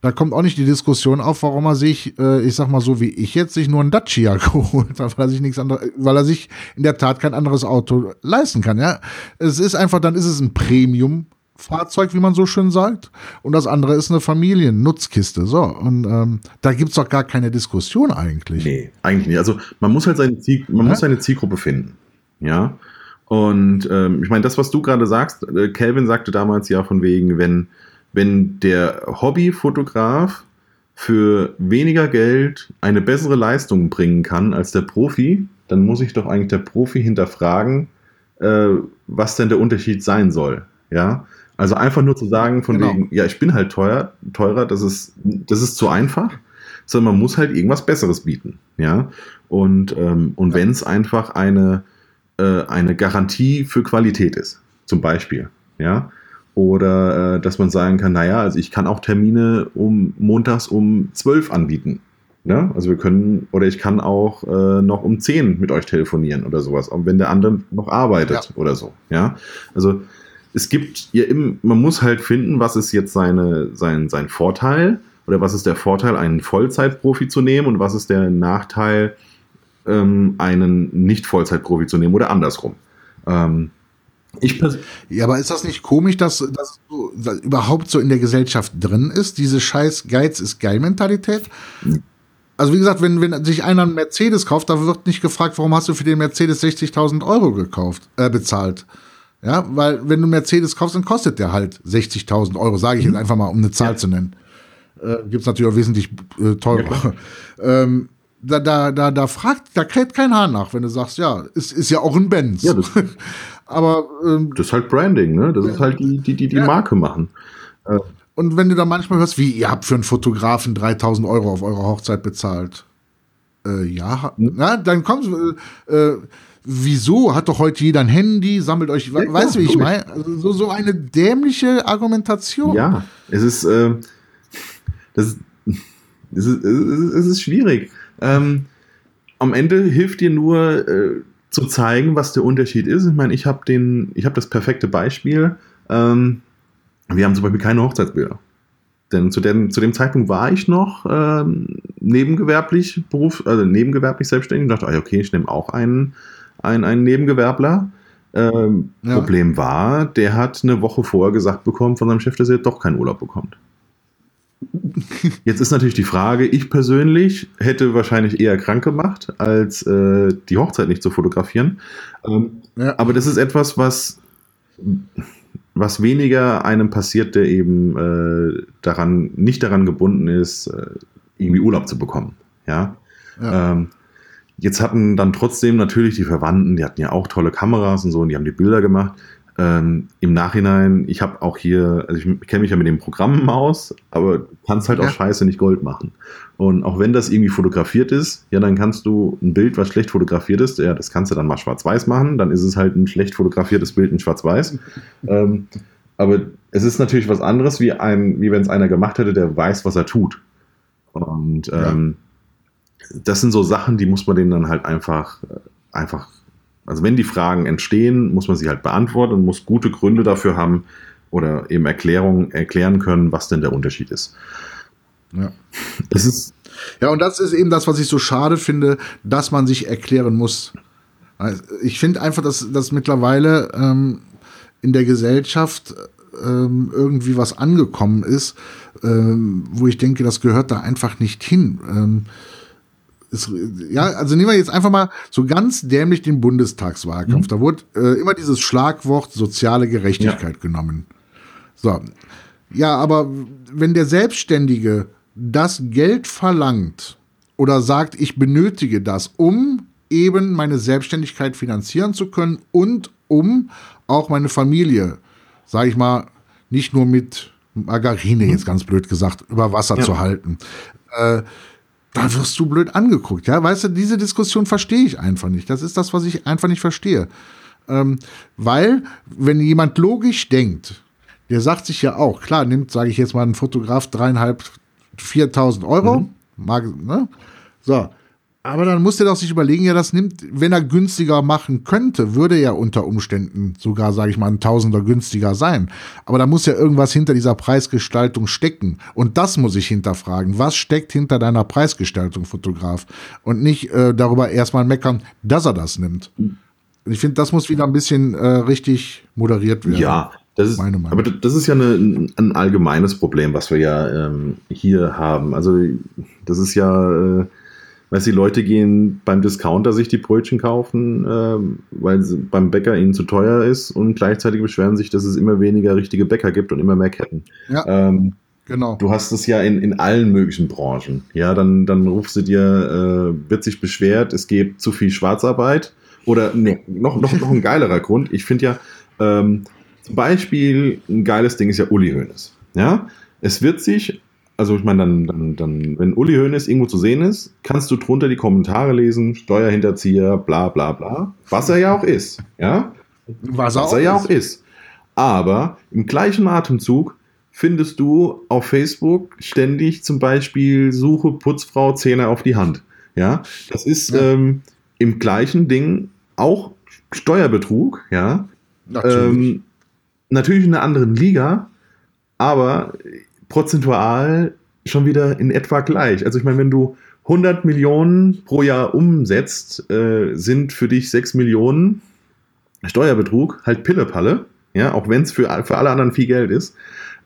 da kommt auch nicht die Diskussion auf, warum er sich, äh, ich sag mal so wie ich jetzt, sich nur ein Dacia geholt hat, weil er sich nichts anderes, weil er sich in der Tat kein anderes Auto leisten kann. Ja, es ist einfach, dann ist es ein Premium. Fahrzeug, wie man so schön sagt, und das andere ist eine Familiennutzkiste. So, und ähm, da gibt's doch gar keine Diskussion eigentlich. Nee, eigentlich nicht. Also man muss halt seine, Ziel, man ja? muss seine Zielgruppe finden. Ja. Und ähm, ich meine, das, was du gerade sagst, äh, Calvin sagte damals ja von wegen, wenn wenn der Hobbyfotograf für weniger Geld eine bessere Leistung bringen kann als der Profi, dann muss ich doch eigentlich der Profi hinterfragen, äh, was denn der Unterschied sein soll. Ja, also einfach nur zu sagen von genau. wegen, ja, ich bin halt teuer, teurer, das ist, das ist zu einfach, sondern man muss halt irgendwas Besseres bieten. Ja, und, ähm, und ja. wenn es einfach eine, äh, eine Garantie für Qualität ist, zum Beispiel, ja, oder äh, dass man sagen kann, naja, also ich kann auch Termine um montags um 12 anbieten. Ne? Also wir können, oder ich kann auch äh, noch um 10 mit euch telefonieren oder sowas, auch wenn der andere noch arbeitet ja. oder so. Ja. Also es gibt ja im, man muss halt finden, was ist jetzt seine, sein, sein Vorteil oder was ist der Vorteil, einen Vollzeitprofi zu nehmen und was ist der Nachteil, ähm, einen Nicht-Vollzeitprofi zu nehmen oder andersrum. Ähm, ich ja, aber ist das nicht komisch, dass das so, überhaupt so in der Gesellschaft drin ist, diese scheiß Geiz ist geil Mentalität? Also wie gesagt, wenn, wenn sich einer einen Mercedes kauft, da wird nicht gefragt, warum hast du für den Mercedes 60.000 Euro gekauft, äh, bezahlt. Ja, weil wenn du Mercedes kaufst, dann kostet der halt 60.000 Euro, sage ich jetzt mhm. einfach mal, um eine Zahl ja. zu nennen. Äh, Gibt es natürlich auch wesentlich äh, teurer. Ja, ähm, da, da, da, da fragt, da kräht kein Hahn nach, wenn du sagst, ja, ist, ist ja auch ein Benz. Ja, das, Aber ähm, das ist halt Branding, ne? Das ist halt die, die, die, die ja. Marke machen. Äh. Und wenn du da manchmal hörst, wie ihr habt für einen Fotografen 3000 Euro auf eure Hochzeit bezahlt. Äh, ja, hm? na, dann kommst du, äh, wieso? Hat doch heute jeder ein Handy, sammelt euch, ja, weißt du, wie ich meine? Also so, so eine dämliche Argumentation. Ja, es ist, äh, das, das ist, es ist schwierig. Ähm, am Ende hilft dir nur, äh, zu zeigen, was der Unterschied ist. Ich meine, ich habe den, ich habe das perfekte Beispiel. Ähm, wir haben zum Beispiel keine Hochzeitsbilder. Denn zu dem, zu dem Zeitpunkt war ich noch ähm, nebengewerblich Beruf, also nebengewerblich selbstständig und dachte, ah, okay, ich nehme auch einen, einen, einen Nebengewerbler. Ähm, ja. Problem war, der hat eine Woche vorher gesagt bekommen von seinem Chef, dass er doch keinen Urlaub bekommt. Jetzt ist natürlich die Frage, ich persönlich hätte wahrscheinlich eher krank gemacht, als äh, die Hochzeit nicht zu fotografieren. Ähm, ja. Aber das ist etwas, was, was weniger einem passiert, der eben äh, daran, nicht daran gebunden ist, äh, irgendwie Urlaub zu bekommen. Ja. ja. Ähm, jetzt hatten dann trotzdem natürlich die Verwandten, die hatten ja auch tolle Kameras und so, und die haben die Bilder gemacht. Ähm, Im Nachhinein, ich habe auch hier, also ich kenne mich ja mit den Programmen aus, aber du kannst halt ja. auch Scheiße nicht Gold machen. Und auch wenn das irgendwie fotografiert ist, ja, dann kannst du ein Bild, was schlecht fotografiert ist, ja, das kannst du dann mal schwarz-weiß machen, dann ist es halt ein schlecht fotografiertes Bild in schwarz-weiß. ähm, aber es ist natürlich was anderes, wie, ein, wie wenn es einer gemacht hätte, der weiß, was er tut. Und ähm, ja. das sind so Sachen, die muss man denen dann halt einfach, einfach also wenn die Fragen entstehen, muss man sie halt beantworten und muss gute Gründe dafür haben oder eben Erklärungen erklären können, was denn der Unterschied ist. Ja. Es ist ja, und das ist eben das, was ich so schade finde, dass man sich erklären muss. Also ich finde einfach, dass, dass mittlerweile ähm, in der Gesellschaft ähm, irgendwie was angekommen ist, ähm, wo ich denke, das gehört da einfach nicht hin. Ist, ja, also nehmen wir jetzt einfach mal so ganz dämlich den Bundestagswahlkampf. Mhm. Da wurde äh, immer dieses Schlagwort soziale Gerechtigkeit ja. genommen. So. Ja, aber wenn der Selbstständige das Geld verlangt oder sagt, ich benötige das, um eben meine Selbstständigkeit finanzieren zu können und um auch meine Familie, sage ich mal, nicht nur mit Margarine, mhm. jetzt ganz blöd gesagt, über Wasser ja. zu halten. Äh, da wirst du blöd angeguckt. Ja, weißt du, diese Diskussion verstehe ich einfach nicht. Das ist das, was ich einfach nicht verstehe. Ähm, weil, wenn jemand logisch denkt, der sagt sich ja auch, klar, nimmt, sage ich jetzt mal, ein Fotograf dreieinhalb, viertausend Euro, mhm. mag, ne? So, aber dann muss der doch sich überlegen, ja, das nimmt, wenn er günstiger machen könnte, würde ja unter Umständen sogar, sage ich mal, ein Tausender günstiger sein. Aber da muss ja irgendwas hinter dieser Preisgestaltung stecken. Und das muss ich hinterfragen. Was steckt hinter deiner Preisgestaltung, Fotograf? Und nicht äh, darüber erstmal meckern, dass er das nimmt. Ich finde, das muss wieder ein bisschen äh, richtig moderiert werden. Ja, das ist, aber das ist ja eine, ein allgemeines Problem, was wir ja ähm, hier haben. Also das ist ja, äh, Weißt die Leute gehen beim Discounter sich die Brötchen kaufen, äh, weil beim Bäcker ihnen zu teuer ist und gleichzeitig beschweren sich, dass es immer weniger richtige Bäcker gibt und immer mehr Ketten. Ja. Ähm, Genau. Du hast es ja in, in allen möglichen Branchen. Ja, dann, dann rufst du dir, äh, wird sich beschwert, es gibt zu viel Schwarzarbeit. Oder nee, noch, noch, noch ein geilerer Grund. Ich finde ja, ähm, zum Beispiel ein geiles Ding ist ja Uli Hoeneß. Ja, es wird sich also ich meine, dann, dann, dann, wenn Uli Hoeneß irgendwo zu sehen ist, kannst du drunter die Kommentare lesen, Steuerhinterzieher, bla bla bla, was er ja auch ist, ja? Was er, was er ja auch ist. Aber im gleichen Atemzug findest du auf Facebook ständig zum Beispiel Suche Putzfrau Zähne auf die Hand, ja? Das ist ja. Ähm, im gleichen Ding auch Steuerbetrug, ja? Natürlich. Ähm, natürlich in einer anderen Liga, aber prozentual schon wieder in etwa gleich. Also ich meine, wenn du 100 Millionen pro Jahr umsetzt, äh, sind für dich 6 Millionen Steuerbetrug halt Pillepalle, ja, auch wenn es für, für alle anderen viel Geld ist.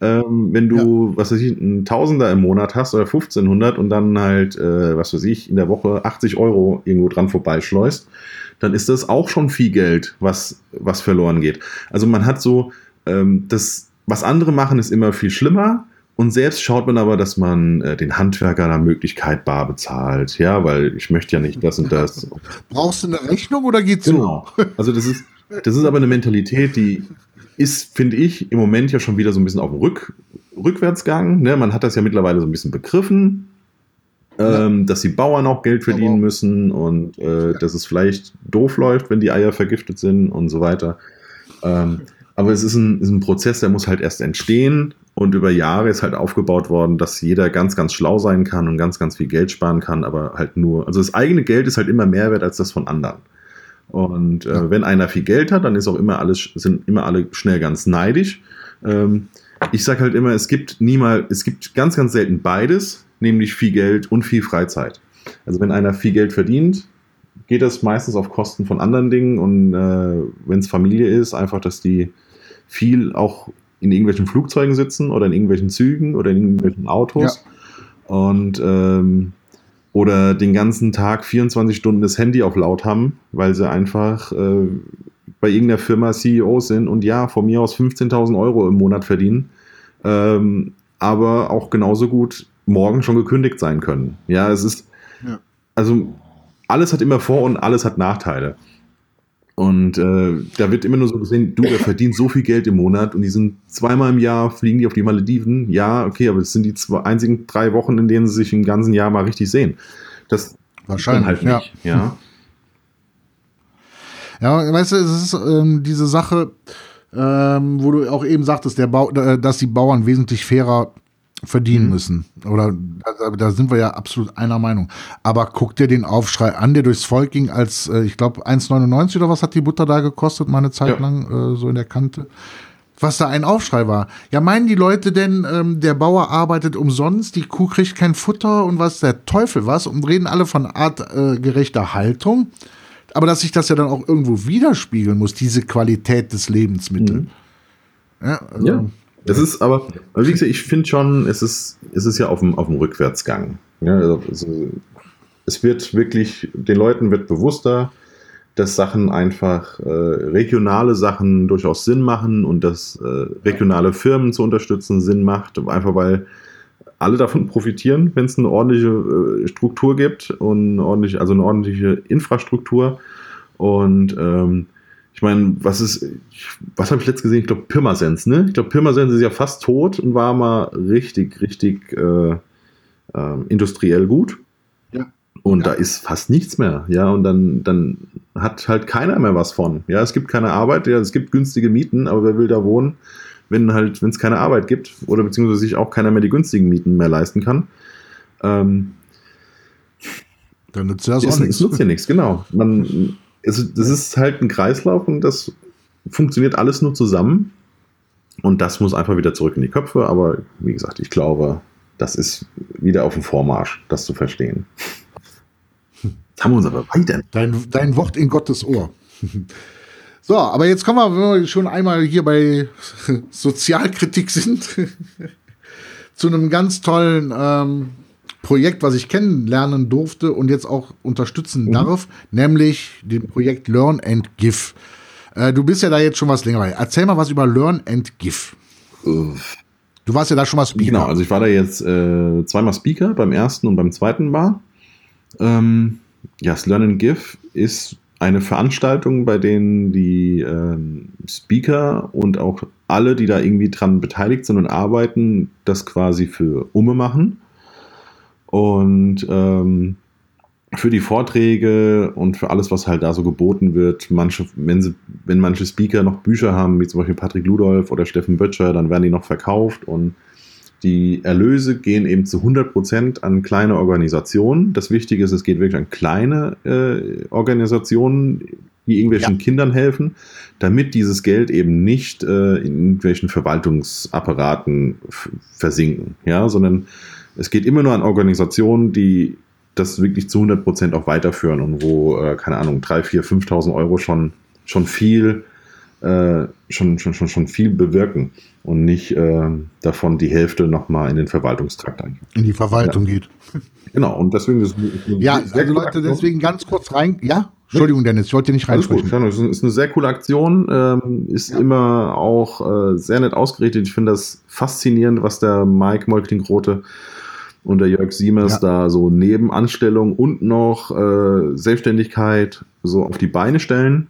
Ähm, wenn du, ja. was weiß ich, einen Tausender im Monat hast oder 1500 und dann halt, äh, was weiß ich, in der Woche 80 Euro irgendwo dran vorbeischleust, dann ist das auch schon viel Geld, was, was verloren geht. Also man hat so, ähm, das, was andere machen, ist immer viel schlimmer und selbst schaut man aber, dass man äh, den Handwerker nach Möglichkeit bar bezahlt. Ja, weil ich möchte ja nicht das und das. Brauchst du eine Rechnung oder geht's genau. so? Also das ist, das ist aber eine Mentalität, die ist, finde ich, im Moment ja schon wieder so ein bisschen auf dem Rück, Rückwärtsgang. Ne? Man hat das ja mittlerweile so ein bisschen begriffen, ja. ähm, dass die Bauern auch Geld verdienen müssen und äh, ja. dass es vielleicht doof läuft, wenn die Eier vergiftet sind und so weiter. Ähm, aber es ist ein, ist ein Prozess, der muss halt erst entstehen und über Jahre ist halt aufgebaut worden, dass jeder ganz, ganz schlau sein kann und ganz, ganz viel Geld sparen kann, aber halt nur, also das eigene Geld ist halt immer mehr wert als das von anderen. Und äh, wenn einer viel Geld hat, dann ist auch immer alles, sind immer alle schnell ganz neidisch. Ähm, ich sage halt immer, es gibt niemals, es gibt ganz, ganz selten beides, nämlich viel Geld und viel Freizeit. Also wenn einer viel Geld verdient, geht das meistens auf Kosten von anderen Dingen und äh, wenn es Familie ist, einfach, dass die viel auch in irgendwelchen Flugzeugen sitzen oder in irgendwelchen Zügen oder in irgendwelchen Autos ja. und ähm, oder den ganzen Tag 24 Stunden das Handy auf laut haben, weil sie einfach äh, bei irgendeiner Firma CEO sind und ja, von mir aus 15.000 Euro im Monat verdienen, ähm, aber auch genauso gut morgen schon gekündigt sein können. Ja, es ist, ja. also alles hat immer Vor- und alles hat Nachteile. Und äh, da wird immer nur so gesehen, du, der verdient so viel Geld im Monat und die sind zweimal im Jahr, fliegen die auf die Malediven. Ja, okay, aber das sind die zwei, einzigen drei Wochen, in denen sie sich im ganzen Jahr mal richtig sehen. Das Wahrscheinlich halt nicht, ja. Ja, ja weißt du, es ist ähm, diese Sache, ähm, wo du auch eben sagtest, der Bau, dass die Bauern wesentlich fairer verdienen mhm. müssen. Oder da, da, sind wir ja absolut einer Meinung. Aber guck dir den Aufschrei an, der durchs Volk ging, als äh, ich glaube 1,99 oder was hat die Butter da gekostet, mal eine Zeit ja. lang, äh, so in der Kante. Was da ein Aufschrei war. Ja, meinen die Leute denn, ähm, der Bauer arbeitet umsonst, die Kuh kriegt kein Futter und was der Teufel was und reden alle von artgerechter äh, Haltung. Aber dass sich das ja dann auch irgendwo widerspiegeln muss, diese Qualität des Lebensmittels. Mhm. Ja, also, ja. Es ist aber, wie gesagt, ich finde schon, es ist, es ist ja auf dem, auf dem Rückwärtsgang. Ja, also, also, es wird wirklich, den Leuten wird bewusster, dass Sachen einfach äh, regionale Sachen durchaus Sinn machen und dass äh, regionale Firmen zu unterstützen Sinn macht, einfach weil alle davon profitieren, wenn es eine ordentliche äh, Struktur gibt und ordentlich, also eine ordentliche Infrastruktur. Und ähm, ich meine, was ist, was habe ich letztes gesehen? Ich glaube, Pirmasens, ne? Ich glaube, Pirmasens ist ja fast tot und war mal richtig, richtig äh, äh, industriell gut. Und ja. da ist fast nichts mehr, ja, und dann, dann hat halt keiner mehr was von. Ja, es gibt keine Arbeit, ja, es gibt günstige Mieten, aber wer will da wohnen, wenn halt, wenn es keine Arbeit gibt oder beziehungsweise sich auch keiner mehr die günstigen Mieten mehr leisten kann. Ähm, dann nützt ja so nichts. Es nutzt ja nichts, genau. Man, es, das ist halt ein Kreislauf und das funktioniert alles nur zusammen. Und das muss einfach wieder zurück in die Köpfe. Aber wie gesagt, ich glaube, das ist wieder auf dem Vormarsch, das zu verstehen. Jetzt haben wir uns aber weiter. Dein, dein Wort in Gottes Ohr. So, aber jetzt kommen wir, wenn wir schon einmal hier bei Sozialkritik sind, zu einem ganz tollen ähm, Projekt, was ich kennenlernen durfte und jetzt auch unterstützen mhm. darf, nämlich dem Projekt Learn and Give. Äh, du bist ja da jetzt schon was länger bei. Erzähl mal was über Learn and Give. Uff. Du warst ja da schon mal Speaker. Genau, also ich war da jetzt äh, zweimal Speaker, beim ersten und beim zweiten Mal. Ähm, ja, das Learn and Give ist eine Veranstaltung, bei denen die ähm, Speaker und auch alle, die da irgendwie dran beteiligt sind und arbeiten, das quasi für Umme machen. Und ähm, für die Vorträge und für alles, was halt da so geboten wird, manche, wenn, sie, wenn manche Speaker noch Bücher haben, wie zum Beispiel Patrick Ludolf oder Steffen Böttcher, dann werden die noch verkauft und die Erlöse gehen eben zu 100% an kleine Organisationen. Das Wichtige ist, es geht wirklich an kleine äh, Organisationen, die irgendwelchen ja. Kindern helfen, damit dieses Geld eben nicht äh, in irgendwelchen Verwaltungsapparaten versinken, ja, sondern es geht immer nur an Organisationen, die das wirklich zu 100% auch weiterführen und wo, äh, keine Ahnung, 3, 4, 5.000 Euro schon, schon viel äh, schon, schon, schon, schon viel bewirken und nicht äh, davon die Hälfte nochmal in den Verwaltungstrakt eigentlich. In die Verwaltung ja. geht. Genau, und deswegen ist Ja, also Leute, deswegen ganz kurz rein. Ja, Entschuldigung, Dennis, ich wollte dir nicht reinsprechen. Alles gut, ist eine sehr coole Aktion, ähm, ist ja. immer auch äh, sehr nett ausgerichtet. Ich finde das faszinierend, was der Mike Molkling-Rote und der Jörg Siemers ja. da so neben Anstellung und noch äh, Selbstständigkeit so auf die Beine stellen.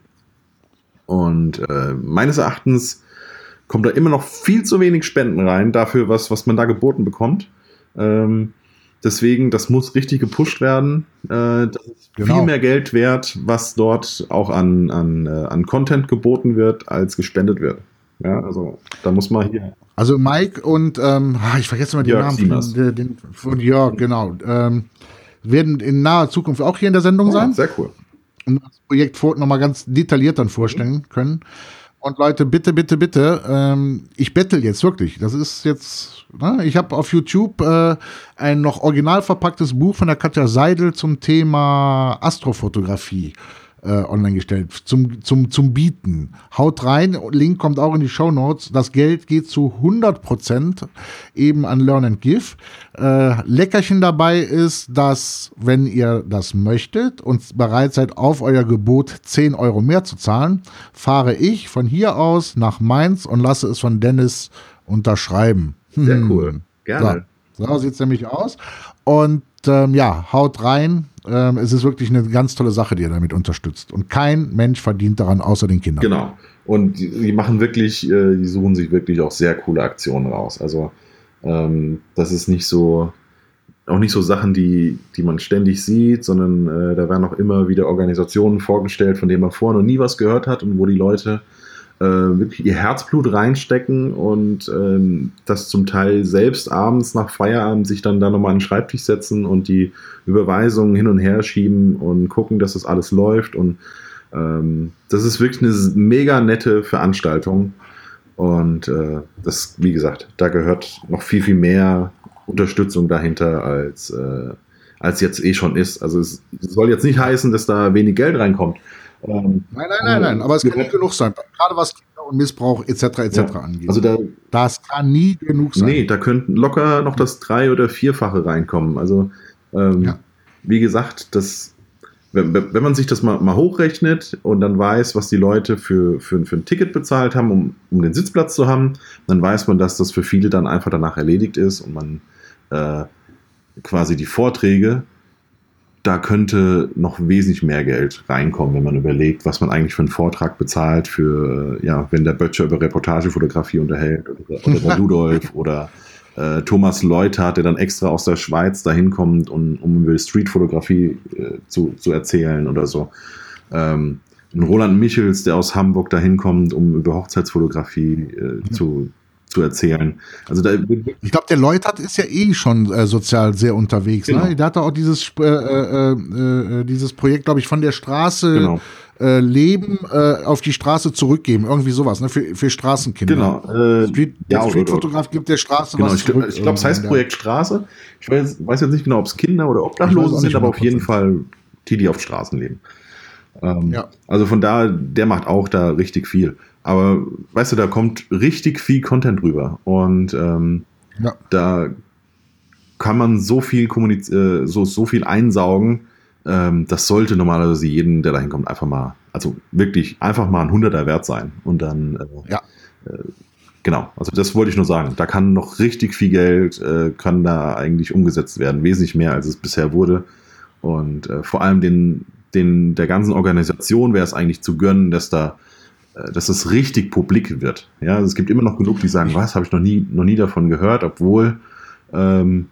Und äh, meines Erachtens kommt da immer noch viel zu wenig Spenden rein dafür, was, was man da geboten bekommt. Ähm, deswegen, das muss richtig gepusht werden. Äh, das ist genau. viel mehr Geld wert, was dort auch an, an, äh, an Content geboten wird, als gespendet wird. Ja, also da muss man hier. Also Mike und ähm, ah, ich vergesse mal den Jörg Namen von, den, von Jörg, genau. Ähm, werden in naher Zukunft auch hier in der Sendung oh, sein. Sehr cool und das Projekt nochmal ganz detailliert dann vorstellen können. Und Leute, bitte, bitte, bitte, ähm, ich bettel jetzt wirklich. Das ist jetzt, ne? ich habe auf YouTube äh, ein noch original verpacktes Buch von der Katja Seidel zum Thema Astrofotografie äh, online gestellt zum, zum, zum Bieten. Haut rein, Link kommt auch in die Show Notes. Das Geld geht zu 100% eben an Learn and Give. Äh, Leckerchen dabei ist, dass, wenn ihr das möchtet und bereit seid, auf euer Gebot 10 Euro mehr zu zahlen, fahre ich von hier aus nach Mainz und lasse es von Dennis unterschreiben. Sehr hm. cool. Gerne. So, so sieht es nämlich aus. Und ähm, ja, haut rein. Ähm, es ist wirklich eine ganz tolle Sache, die ihr damit unterstützt. Und kein Mensch verdient daran, außer den Kindern. Genau. Und die, die machen wirklich, äh, die suchen sich wirklich auch sehr coole Aktionen raus. Also ähm, das ist nicht so, auch nicht so Sachen, die, die man ständig sieht, sondern äh, da werden auch immer wieder Organisationen vorgestellt, von denen man vorher noch nie was gehört hat und wo die Leute äh, wirklich ihr Herzblut reinstecken und ähm, das zum Teil selbst abends nach Feierabend sich dann da nochmal an den Schreibtisch setzen und die Überweisungen hin und her schieben und gucken, dass das alles läuft. Und ähm, das ist wirklich eine mega nette Veranstaltung. Und äh, das, wie gesagt, da gehört noch viel, viel mehr Unterstützung dahinter als, äh, als jetzt eh schon ist. Also es soll jetzt nicht heißen, dass da wenig Geld reinkommt. Ähm, nein, nein, nein, nein, aber es kann nicht genug sein. Gerade was Kinder und Missbrauch etc. etc. Ja. angeht. Also da, das kann nie genug sein. Nee, da könnten locker noch das drei- oder vierfache reinkommen. Also ähm, ja. wie gesagt, das, wenn, wenn, man sich das mal, mal, hochrechnet und dann weiß, was die Leute für, für, für ein Ticket bezahlt haben, um, um den Sitzplatz zu haben, dann weiß man, dass das für viele dann einfach danach erledigt ist und man äh, quasi die Vorträge da könnte noch wesentlich mehr Geld reinkommen, wenn man überlegt, was man eigentlich für einen Vortrag bezahlt, für, ja, wenn der Böttcher über Reportagefotografie unterhält oder, oder der Ludolf oder äh, Thomas Leutert, der dann extra aus der Schweiz dahin kommt, um, um über Streetfotografie äh, zu, zu erzählen oder so. Ähm, ein Roland Michels, der aus Hamburg dahin kommt, um über Hochzeitsfotografie äh, zu, zu erzählen. Also da, ich glaube, der Leutert ist ja eh schon äh, sozial sehr unterwegs. Ne? Genau. Ne? Der hat auch dieses, äh, äh, äh, dieses Projekt, glaube ich, von der Straße genau. Äh, leben, äh, auf die Straße zurückgeben. Irgendwie sowas, ne? für, für Straßenkinder. Genau. Street, der ja, Streetfotograf gibt der Straße genau, was ich, glaube, es heißt Projekt Straße. Ich weiß, weiß, jetzt nicht genau, ob es Kinder oder Obdachlose sind, aber auf jeden Fall die, die auf Straßen leben. Ähm, ja. Also von da, der macht auch da richtig viel. Aber weißt du, da kommt richtig viel Content rüber. Und ähm, ja. da kann man so viel kommuniz äh, so, so viel einsaugen. Ähm, das sollte normalerweise jeden, der da hinkommt, einfach mal, also wirklich einfach mal ein Hunderter wert sein. Und dann, äh, ja. Äh, genau, also das wollte ich nur sagen. Da kann noch richtig viel Geld, äh, kann da eigentlich umgesetzt werden. Wesentlich mehr, als es bisher wurde. Und äh, vor allem den, den, der ganzen Organisation wäre es eigentlich zu gönnen, dass da äh, dass es richtig publik wird. Ja, also es gibt immer noch genug, die sagen, was, habe ich noch nie, noch nie davon gehört, obwohl, ähm,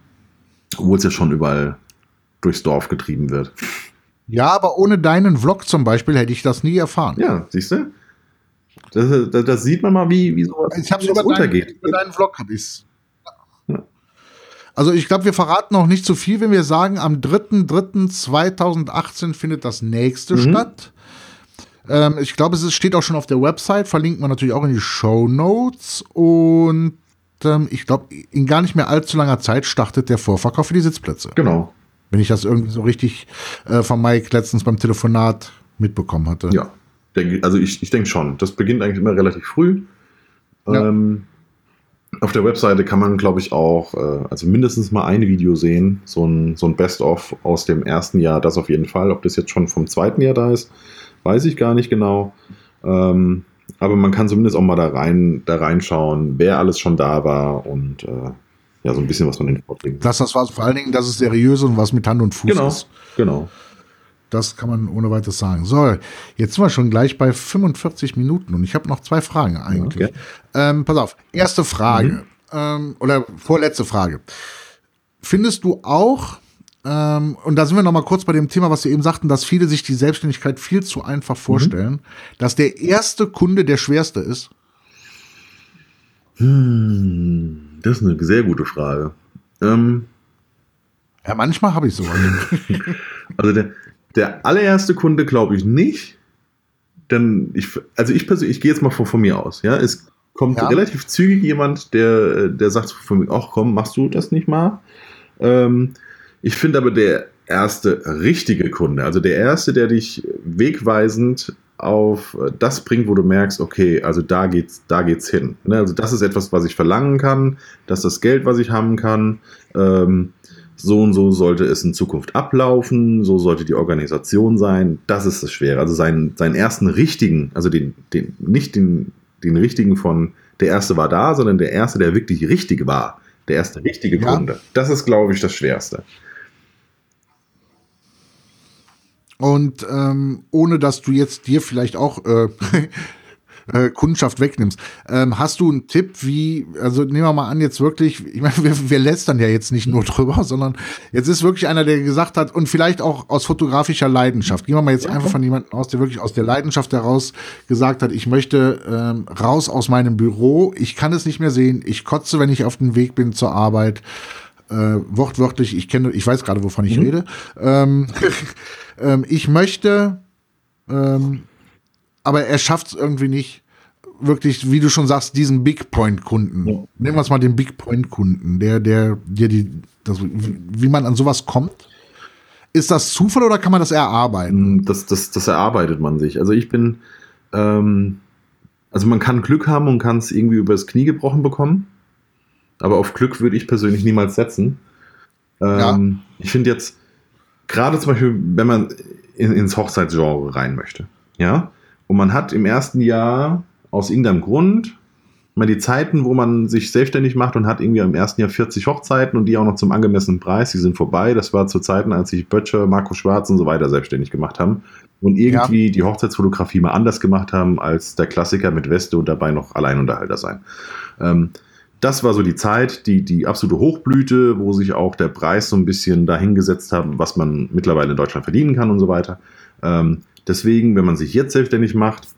obwohl es ja schon überall durchs Dorf getrieben wird. Ja, aber ohne deinen Vlog zum Beispiel hätte ich das nie erfahren. Ja, siehst du? Das, das, das sieht man mal, wie, wie sowas ich hab's über untergeht. Deinen, über deinen Vlog habe ich Also ich glaube, wir verraten noch nicht zu viel, wenn wir sagen, am 3.3.2018 findet das nächste mhm. statt. Ähm, ich glaube, es steht auch schon auf der Website, verlinkt man natürlich auch in die Show Notes. Und ähm, ich glaube, in gar nicht mehr allzu langer Zeit startet der Vorverkauf für die Sitzplätze. Genau. Wenn ich das irgendwie so richtig äh, von Mike letztens beim Telefonat mitbekommen hatte. Ja, denke, also ich, ich denke schon. Das beginnt eigentlich immer relativ früh. Ja. Ähm, auf der Webseite kann man, glaube ich, auch, äh, also mindestens mal ein Video sehen, so ein, so ein Best-of aus dem ersten Jahr, das auf jeden Fall. Ob das jetzt schon vom zweiten Jahr da ist, weiß ich gar nicht genau. Ähm, aber man kann zumindest auch mal da rein, da reinschauen, wer alles schon da war und äh, ja, so ein bisschen was von den Vorträgen. Das, das war vor allen Dingen, dass es seriös und was mit Hand und Fuß genau, ist. Genau. Das kann man ohne weiteres sagen. So, jetzt sind wir schon gleich bei 45 Minuten und ich habe noch zwei Fragen eigentlich. Okay. Ähm, pass auf, erste Frage mhm. ähm, oder vorletzte Frage. Findest du auch, ähm, und da sind wir noch mal kurz bei dem Thema, was Sie eben sagten, dass viele sich die Selbstständigkeit viel zu einfach vorstellen, mhm. dass der erste Kunde der schwerste ist? Hm, das ist eine sehr gute Frage. Ähm, ja, manchmal habe ich sowas. also der, der allererste Kunde glaube ich nicht. Denn ich, also ich persönlich, ich gehe jetzt mal von, von mir aus. Ja, es kommt ja. relativ zügig jemand, der, der sagt von mir, ach komm, machst du das nicht mal? Ähm, ich finde aber der erste richtige Kunde, also der erste, der dich wegweisend auf das bringt, wo du merkst, okay, also da geht's, da geht's hin. Ne, also das ist etwas, was ich verlangen kann, das ist das Geld, was ich haben kann. Ähm, so und so sollte es in Zukunft ablaufen, so sollte die Organisation sein. Das ist das Schwere. Also seinen, seinen ersten richtigen, also den, den, nicht den, den richtigen von der erste war da, sondern der erste, der wirklich richtig war. Der erste richtige ja. Kunde. Das ist, glaube ich, das Schwerste. Und ähm, ohne dass du jetzt dir vielleicht auch äh, äh, Kundschaft wegnimmst, ähm, hast du einen Tipp, wie, also nehmen wir mal an, jetzt wirklich, ich meine, wir, wir lästern ja jetzt nicht nur drüber, sondern jetzt ist wirklich einer, der gesagt hat, und vielleicht auch aus fotografischer Leidenschaft. Gehen wir mal jetzt ja. einfach von jemandem aus, der wirklich aus der Leidenschaft heraus gesagt hat, ich möchte ähm, raus aus meinem Büro, ich kann es nicht mehr sehen, ich kotze, wenn ich auf dem Weg bin zur Arbeit. Äh, wortwörtlich, ich kenne, ich weiß gerade, wovon ich mhm. rede. Ähm, ähm, ich möchte, ähm, aber er schafft es irgendwie nicht, wirklich, wie du schon sagst, diesen Big Point Kunden. Ja. Nehmen wir es mal den Big Point Kunden, der, der, der die, das, wie man an sowas kommt. Ist das Zufall oder kann man das erarbeiten? Mm, das, das, das erarbeitet man sich. Also ich bin, ähm, also man kann Glück haben und kann es irgendwie übers Knie gebrochen bekommen. Aber auf Glück würde ich persönlich niemals setzen. Ähm, ja. Ich finde jetzt, gerade zum Beispiel, wenn man in, ins Hochzeitsgenre rein möchte, ja, und man hat im ersten Jahr aus irgendeinem Grund mal die Zeiten, wo man sich selbstständig macht und hat irgendwie im ersten Jahr 40 Hochzeiten und die auch noch zum angemessenen Preis, die sind vorbei. Das war zu Zeiten, als sich Böttcher, Marco Schwarz und so weiter selbstständig gemacht haben und irgendwie ja. die Hochzeitsfotografie mal anders gemacht haben als der Klassiker mit Weste und dabei noch Alleinunterhalter sein. Ähm, das war so die Zeit, die, die absolute Hochblüte, wo sich auch der Preis so ein bisschen dahingesetzt hat, was man mittlerweile in Deutschland verdienen kann und so weiter. Ähm, deswegen, wenn man sich jetzt selbstständig macht,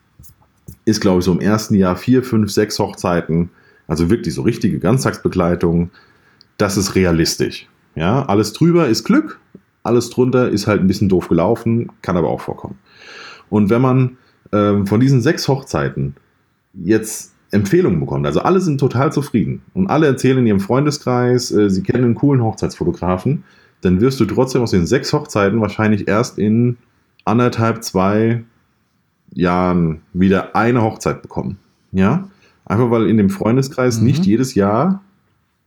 ist, glaube ich, so im ersten Jahr vier, fünf, sechs Hochzeiten, also wirklich so richtige Ganztagsbegleitung, das ist realistisch. Ja, alles drüber ist Glück, alles drunter ist halt ein bisschen doof gelaufen, kann aber auch vorkommen. Und wenn man ähm, von diesen sechs Hochzeiten jetzt Empfehlungen bekommt, also alle sind total zufrieden und alle erzählen in ihrem Freundeskreis, äh, sie kennen einen coolen Hochzeitsfotografen, dann wirst du trotzdem aus den sechs Hochzeiten wahrscheinlich erst in anderthalb, zwei Jahren wieder eine Hochzeit bekommen. Ja, einfach weil in dem Freundeskreis mhm. nicht jedes Jahr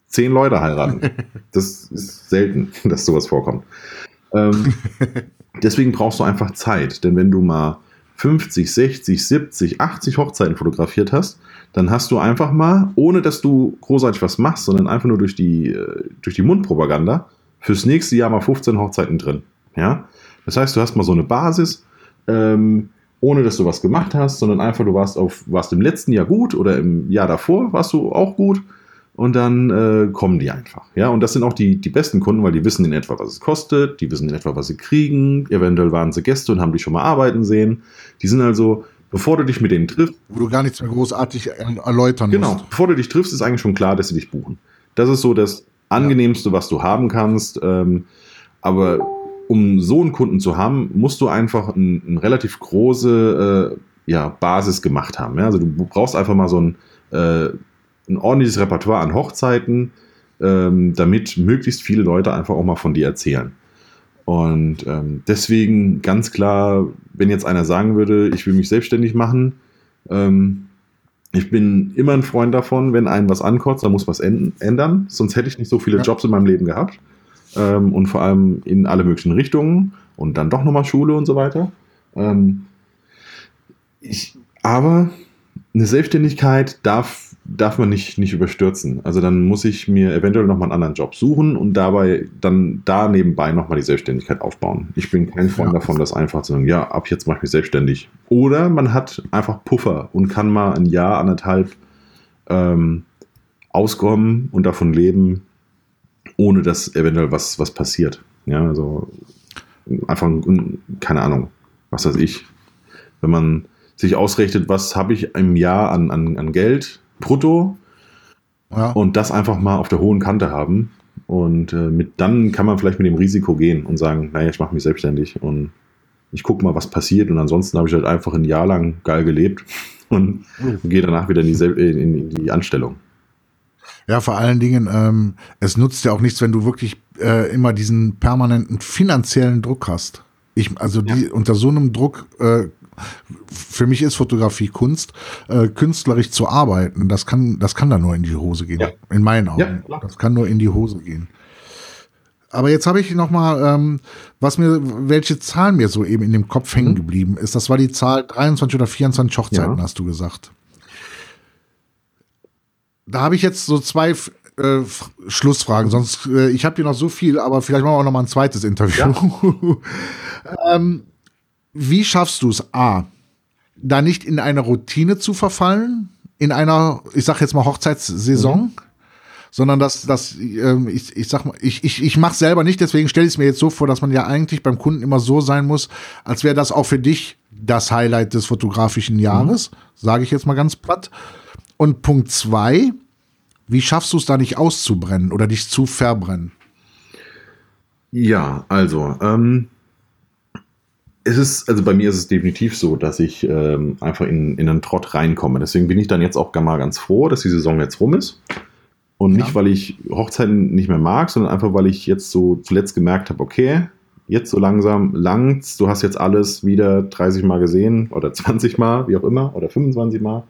zehn Leute heiraten. Das ist selten, dass sowas vorkommt. Ähm, deswegen brauchst du einfach Zeit, denn wenn du mal 50, 60, 70, 80 Hochzeiten fotografiert hast, dann hast du einfach mal, ohne dass du großartig was machst, sondern einfach nur durch die, äh, durch die Mundpropaganda, fürs nächste Jahr mal 15 Hochzeiten drin. Ja? Das heißt, du hast mal so eine Basis, ähm, ohne dass du was gemacht hast, sondern einfach, du warst, auf, warst im letzten Jahr gut oder im Jahr davor warst du auch gut und dann äh, kommen die einfach. Ja, und das sind auch die, die besten Kunden, weil die wissen in etwa, was es kostet, die wissen in etwa, was sie kriegen. Eventuell waren sie Gäste und haben die schon mal arbeiten sehen. Die sind also, bevor du dich mit denen triffst. Wo du gar nichts mehr großartig erläutern genau, musst. Genau, bevor du dich triffst, ist eigentlich schon klar, dass sie dich buchen. Das ist so das angenehmste, was du haben kannst. Ähm, aber um so einen Kunden zu haben, musst du einfach eine ein relativ große äh, ja, Basis gemacht haben. Ja? Also du brauchst einfach mal so ein, äh, ein ordentliches Repertoire an Hochzeiten, ähm, damit möglichst viele Leute einfach auch mal von dir erzählen. Und ähm, deswegen ganz klar, wenn jetzt einer sagen würde, ich will mich selbstständig machen, ähm, ich bin immer ein Freund davon, wenn einen was ankotzt, dann muss was ändern. Sonst hätte ich nicht so viele ja. Jobs in meinem Leben gehabt ähm, und vor allem in alle möglichen Richtungen und dann doch nochmal Schule und so weiter. Ähm, ich, aber eine Selbstständigkeit darf, darf man nicht, nicht überstürzen. Also dann muss ich mir eventuell nochmal einen anderen Job suchen und dabei dann da nebenbei nochmal die Selbstständigkeit aufbauen. Ich bin kein Freund ja. davon, das einfach zu sagen, ja, ab jetzt mache ich mich selbstständig. Oder man hat einfach Puffer und kann mal ein Jahr, anderthalb ähm, auskommen und davon leben, ohne dass eventuell was, was passiert. Ja, also einfach, keine Ahnung, was weiß ich. Wenn man sich ausrechnet, was habe ich im Jahr an, an, an Geld brutto ja. und das einfach mal auf der hohen Kante haben. Und äh, mit, dann kann man vielleicht mit dem Risiko gehen und sagen, naja, ich mache mich selbstständig und ich gucke mal, was passiert. Und ansonsten habe ich halt einfach ein Jahr lang geil gelebt und mhm. gehe danach wieder in die, in, in die Anstellung. Ja, vor allen Dingen, ähm, es nutzt ja auch nichts, wenn du wirklich äh, immer diesen permanenten finanziellen Druck hast. Ich, also die, ja. unter so einem Druck, äh, für mich ist Fotografie Kunst, äh, künstlerisch zu arbeiten, das kann, das kann da nur in die Hose gehen. Ja. In meinen Augen. Ja, das kann nur in die Hose gehen. Aber jetzt habe ich noch mal, ähm, was mir, welche Zahl mir so eben in dem Kopf hängen mhm. geblieben ist. Das war die Zahl 23 oder 24 Hochzeiten, hast du gesagt da habe ich jetzt so zwei äh, Schlussfragen, sonst äh, ich habe hier noch so viel, aber vielleicht machen wir auch noch mal ein zweites Interview. Ja. ähm, wie schaffst du es, A, da nicht in eine Routine zu verfallen, in einer, ich sag jetzt mal Hochzeitssaison, mhm. sondern dass, dass ähm, ich, ich sag mal, ich, ich, ich mache selber nicht, deswegen stelle ich es mir jetzt so vor, dass man ja eigentlich beim Kunden immer so sein muss, als wäre das auch für dich das Highlight des fotografischen Jahres, mhm. sage ich jetzt mal ganz platt. Und Punkt zwei, wie schaffst du es da nicht auszubrennen oder dich zu verbrennen? Ja, also, ähm, es ist, also bei mir ist es definitiv so, dass ich ähm, einfach in, in einen Trott reinkomme. Deswegen bin ich dann jetzt auch mal ganz froh, dass die Saison jetzt rum ist. Und nicht, ja. weil ich Hochzeiten nicht mehr mag, sondern einfach, weil ich jetzt so zuletzt gemerkt habe, okay, jetzt so langsam langt's, du hast jetzt alles wieder 30 Mal gesehen oder 20 Mal, wie auch immer, oder 25 Mal.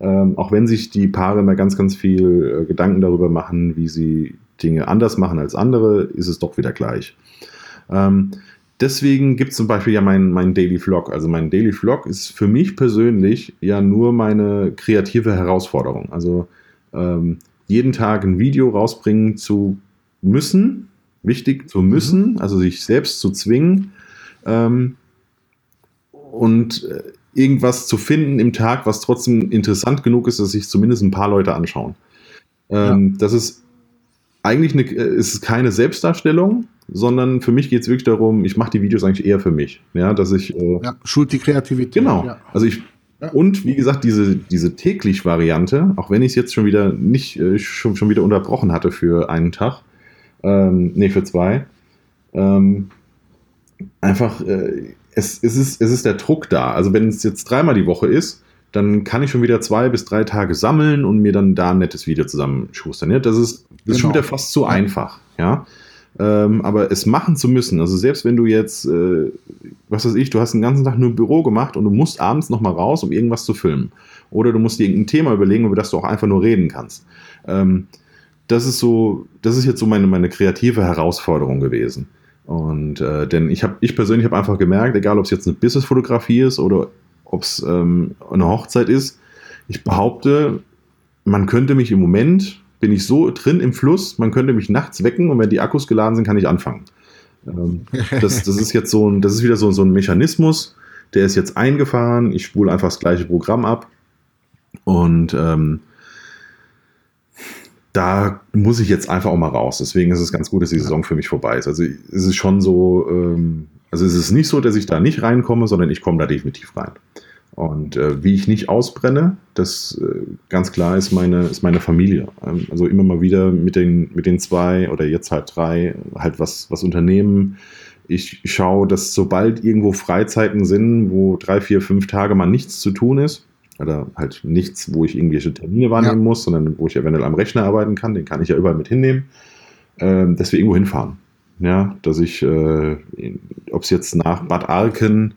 Ähm, auch wenn sich die Paare immer ganz, ganz viel äh, Gedanken darüber machen, wie sie Dinge anders machen als andere, ist es doch wieder gleich. Ähm, deswegen gibt es zum Beispiel ja meinen mein Daily Vlog. Also mein Daily Vlog ist für mich persönlich ja nur meine kreative Herausforderung. Also ähm, jeden Tag ein Video rausbringen zu müssen, wichtig zu müssen, also sich selbst zu zwingen. Ähm, und äh, irgendwas zu finden im Tag, was trotzdem interessant genug ist, dass sich zumindest ein paar Leute anschauen. Ähm, Das ist eigentlich eine, äh, ist keine Selbstdarstellung, sondern für mich geht es wirklich darum, ich mache die Videos eigentlich eher für mich. Ja, dass ich. Äh, Ja, schult die Kreativität. Genau. Ja. Also ich Ja. und wie gesagt diese diese täglich Variante, auch wenn ich es jetzt schon wieder nicht äh, schon schon wieder unterbrochen hatte für einen Tag, ähm, nee für zwei, ähm, einfach äh, es, es ist es ist der Druck da. Also wenn es jetzt dreimal die Woche ist, dann kann ich schon wieder zwei bis drei Tage sammeln und mir dann da ein nettes Video zusammenschustern. Ja? Das ist das ist schon Genau. wieder fast zu einfach, ja. Ähm, aber es machen zu müssen, also selbst wenn du jetzt, äh, was weiß ich, du hast den ganzen Tag nur im Büro gemacht und du musst abends nochmal raus, um irgendwas zu filmen. Oder du musst dir irgendein Thema überlegen, über das du auch einfach nur reden kannst. Ähm, das ist so, das ist jetzt so meine, meine kreative Herausforderung gewesen. Und äh, denn ich habe, ich persönlich habe einfach gemerkt, egal ob es jetzt eine Businessfotografie ist oder ob es ähm, eine Hochzeit ist, ich behaupte, man könnte mich im Moment, bin ich so drin im Fluss, man könnte mich nachts wecken und wenn die Akkus geladen sind, kann ich anfangen. Ähm, das, das ist jetzt so ein, das ist wieder so, so ein Mechanismus, der ist jetzt eingefahren, ich spule einfach das gleiche Programm ab und ähm, da muss ich jetzt einfach auch mal raus. Deswegen ist es ganz gut, dass die Saison für mich vorbei ist. Also es ist schon so, ähm, also es ist nicht so, dass ich da nicht reinkomme, sondern ich komme da definitiv rein. Und äh, wie ich nicht ausbrenne, das äh, ganz klar ist meine, ist meine Familie. Ähm, also immer mal wieder mit den, mit den zwei oder jetzt halt drei halt was, was unternehmen. Ich schaue, dass sobald irgendwo Freizeiten sind, wo drei, vier, fünf Tage mal nichts zu tun ist, oder halt nichts, wo ich irgendwelche Termine wahrnehmen Ja. muss, sondern wo ich eventuell am Rechner arbeiten kann, den kann ich ja überall mit hinnehmen, ähm, dass wir irgendwo hinfahren. Ja, dass ich, äh, ob es jetzt nach Bad Arken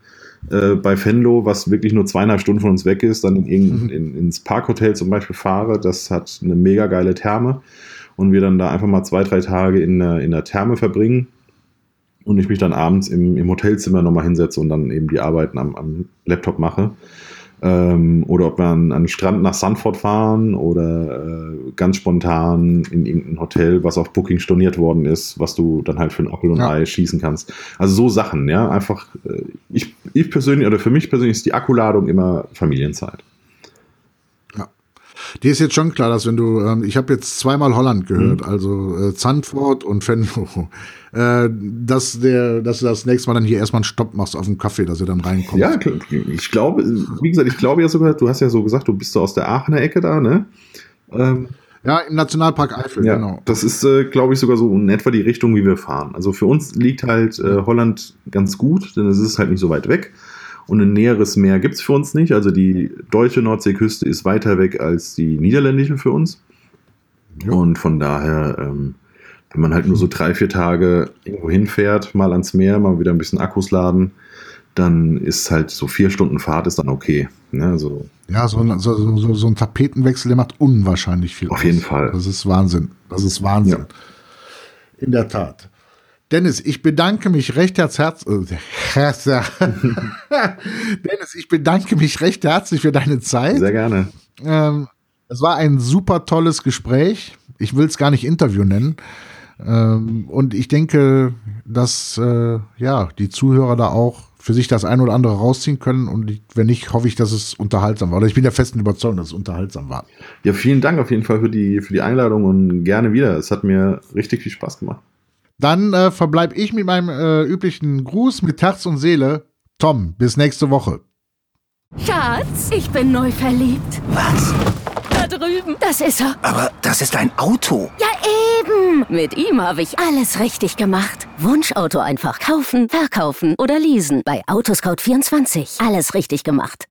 äh, bei Venlo, was wirklich nur zweieinhalb Stunden von uns weg ist, dann in, irgendein- Mhm. in, ins Parkhotel zum Beispiel fahre, das hat eine mega geile Therme und wir dann da einfach mal zwei, drei Tage in, der- in der Therme verbringen und ich mich dann abends im, im Hotelzimmer nochmal hinsetze und dann eben die Arbeiten am, am Laptop mache. Ähm, oder ob wir an, an den Strand nach Sanford fahren oder äh, ganz spontan in irgendein Hotel, was auf Booking storniert worden ist, was du dann halt für ein Apfel und Ja. Ei schießen kannst. Also so Sachen, ja, einfach, äh, ich, ich persönlich oder für mich persönlich ist die Akkuladung immer Familienzeit. Dir ist jetzt schon klar, dass wenn du, ähm, ich habe jetzt zweimal Holland gehört, Mhm. also äh, Zandvoort und Venlo, äh, dass, der, dass du das nächste Mal dann hier erstmal einen Stopp machst auf dem Kaffee, dass ihr dann reinkommt. Ja, ich glaube, wie gesagt, ich glaube ja sogar, du hast ja so gesagt, du bist so aus der Aachener Ecke da, ne? Ähm, Ja, im Nationalpark Eifel, Ja, genau. das ist, äh, glaube ich, sogar so in etwa die Richtung, wie wir fahren. Also für uns liegt halt äh, Holland ganz gut, denn es ist halt nicht so weit weg. Und ein näheres Meer gibt es für uns nicht. Also die deutsche Nordseeküste ist weiter weg als die niederländische für uns. Ja. Und von daher, ähm, wenn man halt nur so drei, vier Tage irgendwo hinfährt, mal ans Meer, mal wieder ein bisschen Akkus laden, dann ist halt so vier Stunden Fahrt ist dann okay. Ne? Also Ja, so, ein- so, so, so, so ein Tapetenwechsel, der macht unwahrscheinlich viel. Auf aus. jeden Fall. Das ist Wahnsinn. Das ist Wahnsinn. Ja. In der Tat. Dennis, ich bedanke mich recht herz, herz, äh, Dennis, ich bedanke mich recht herzlich für deine Zeit. sehr gerne. Ähm, es war ein super tolles Gespräch. Ich will es gar nicht Interview nennen. Ähm, und ich denke, dass äh, ja, die Zuhörer da auch für sich das ein oder andere rausziehen können. Und wenn nicht, hoffe ich, dass es unterhaltsam war. Oder ich bin der festen Überzeugung, dass es unterhaltsam war. Ja, vielen Dank auf jeden Fall für die, für die Einladung und gerne wieder. Es hat mir richtig viel Spaß gemacht. Dann äh, verbleibe ich mit meinem äh, üblichen Gruß mit Herz und Seele. Tom, bis nächste Woche. Schatz, ich bin neu verliebt. Was? Da drüben. Das ist er. Aber das ist ein Auto. Ja, eben. Mit ihm habe ich alles richtig gemacht. Wunschauto einfach kaufen, verkaufen oder leasen. Bei Autoscout24. Alles richtig gemacht.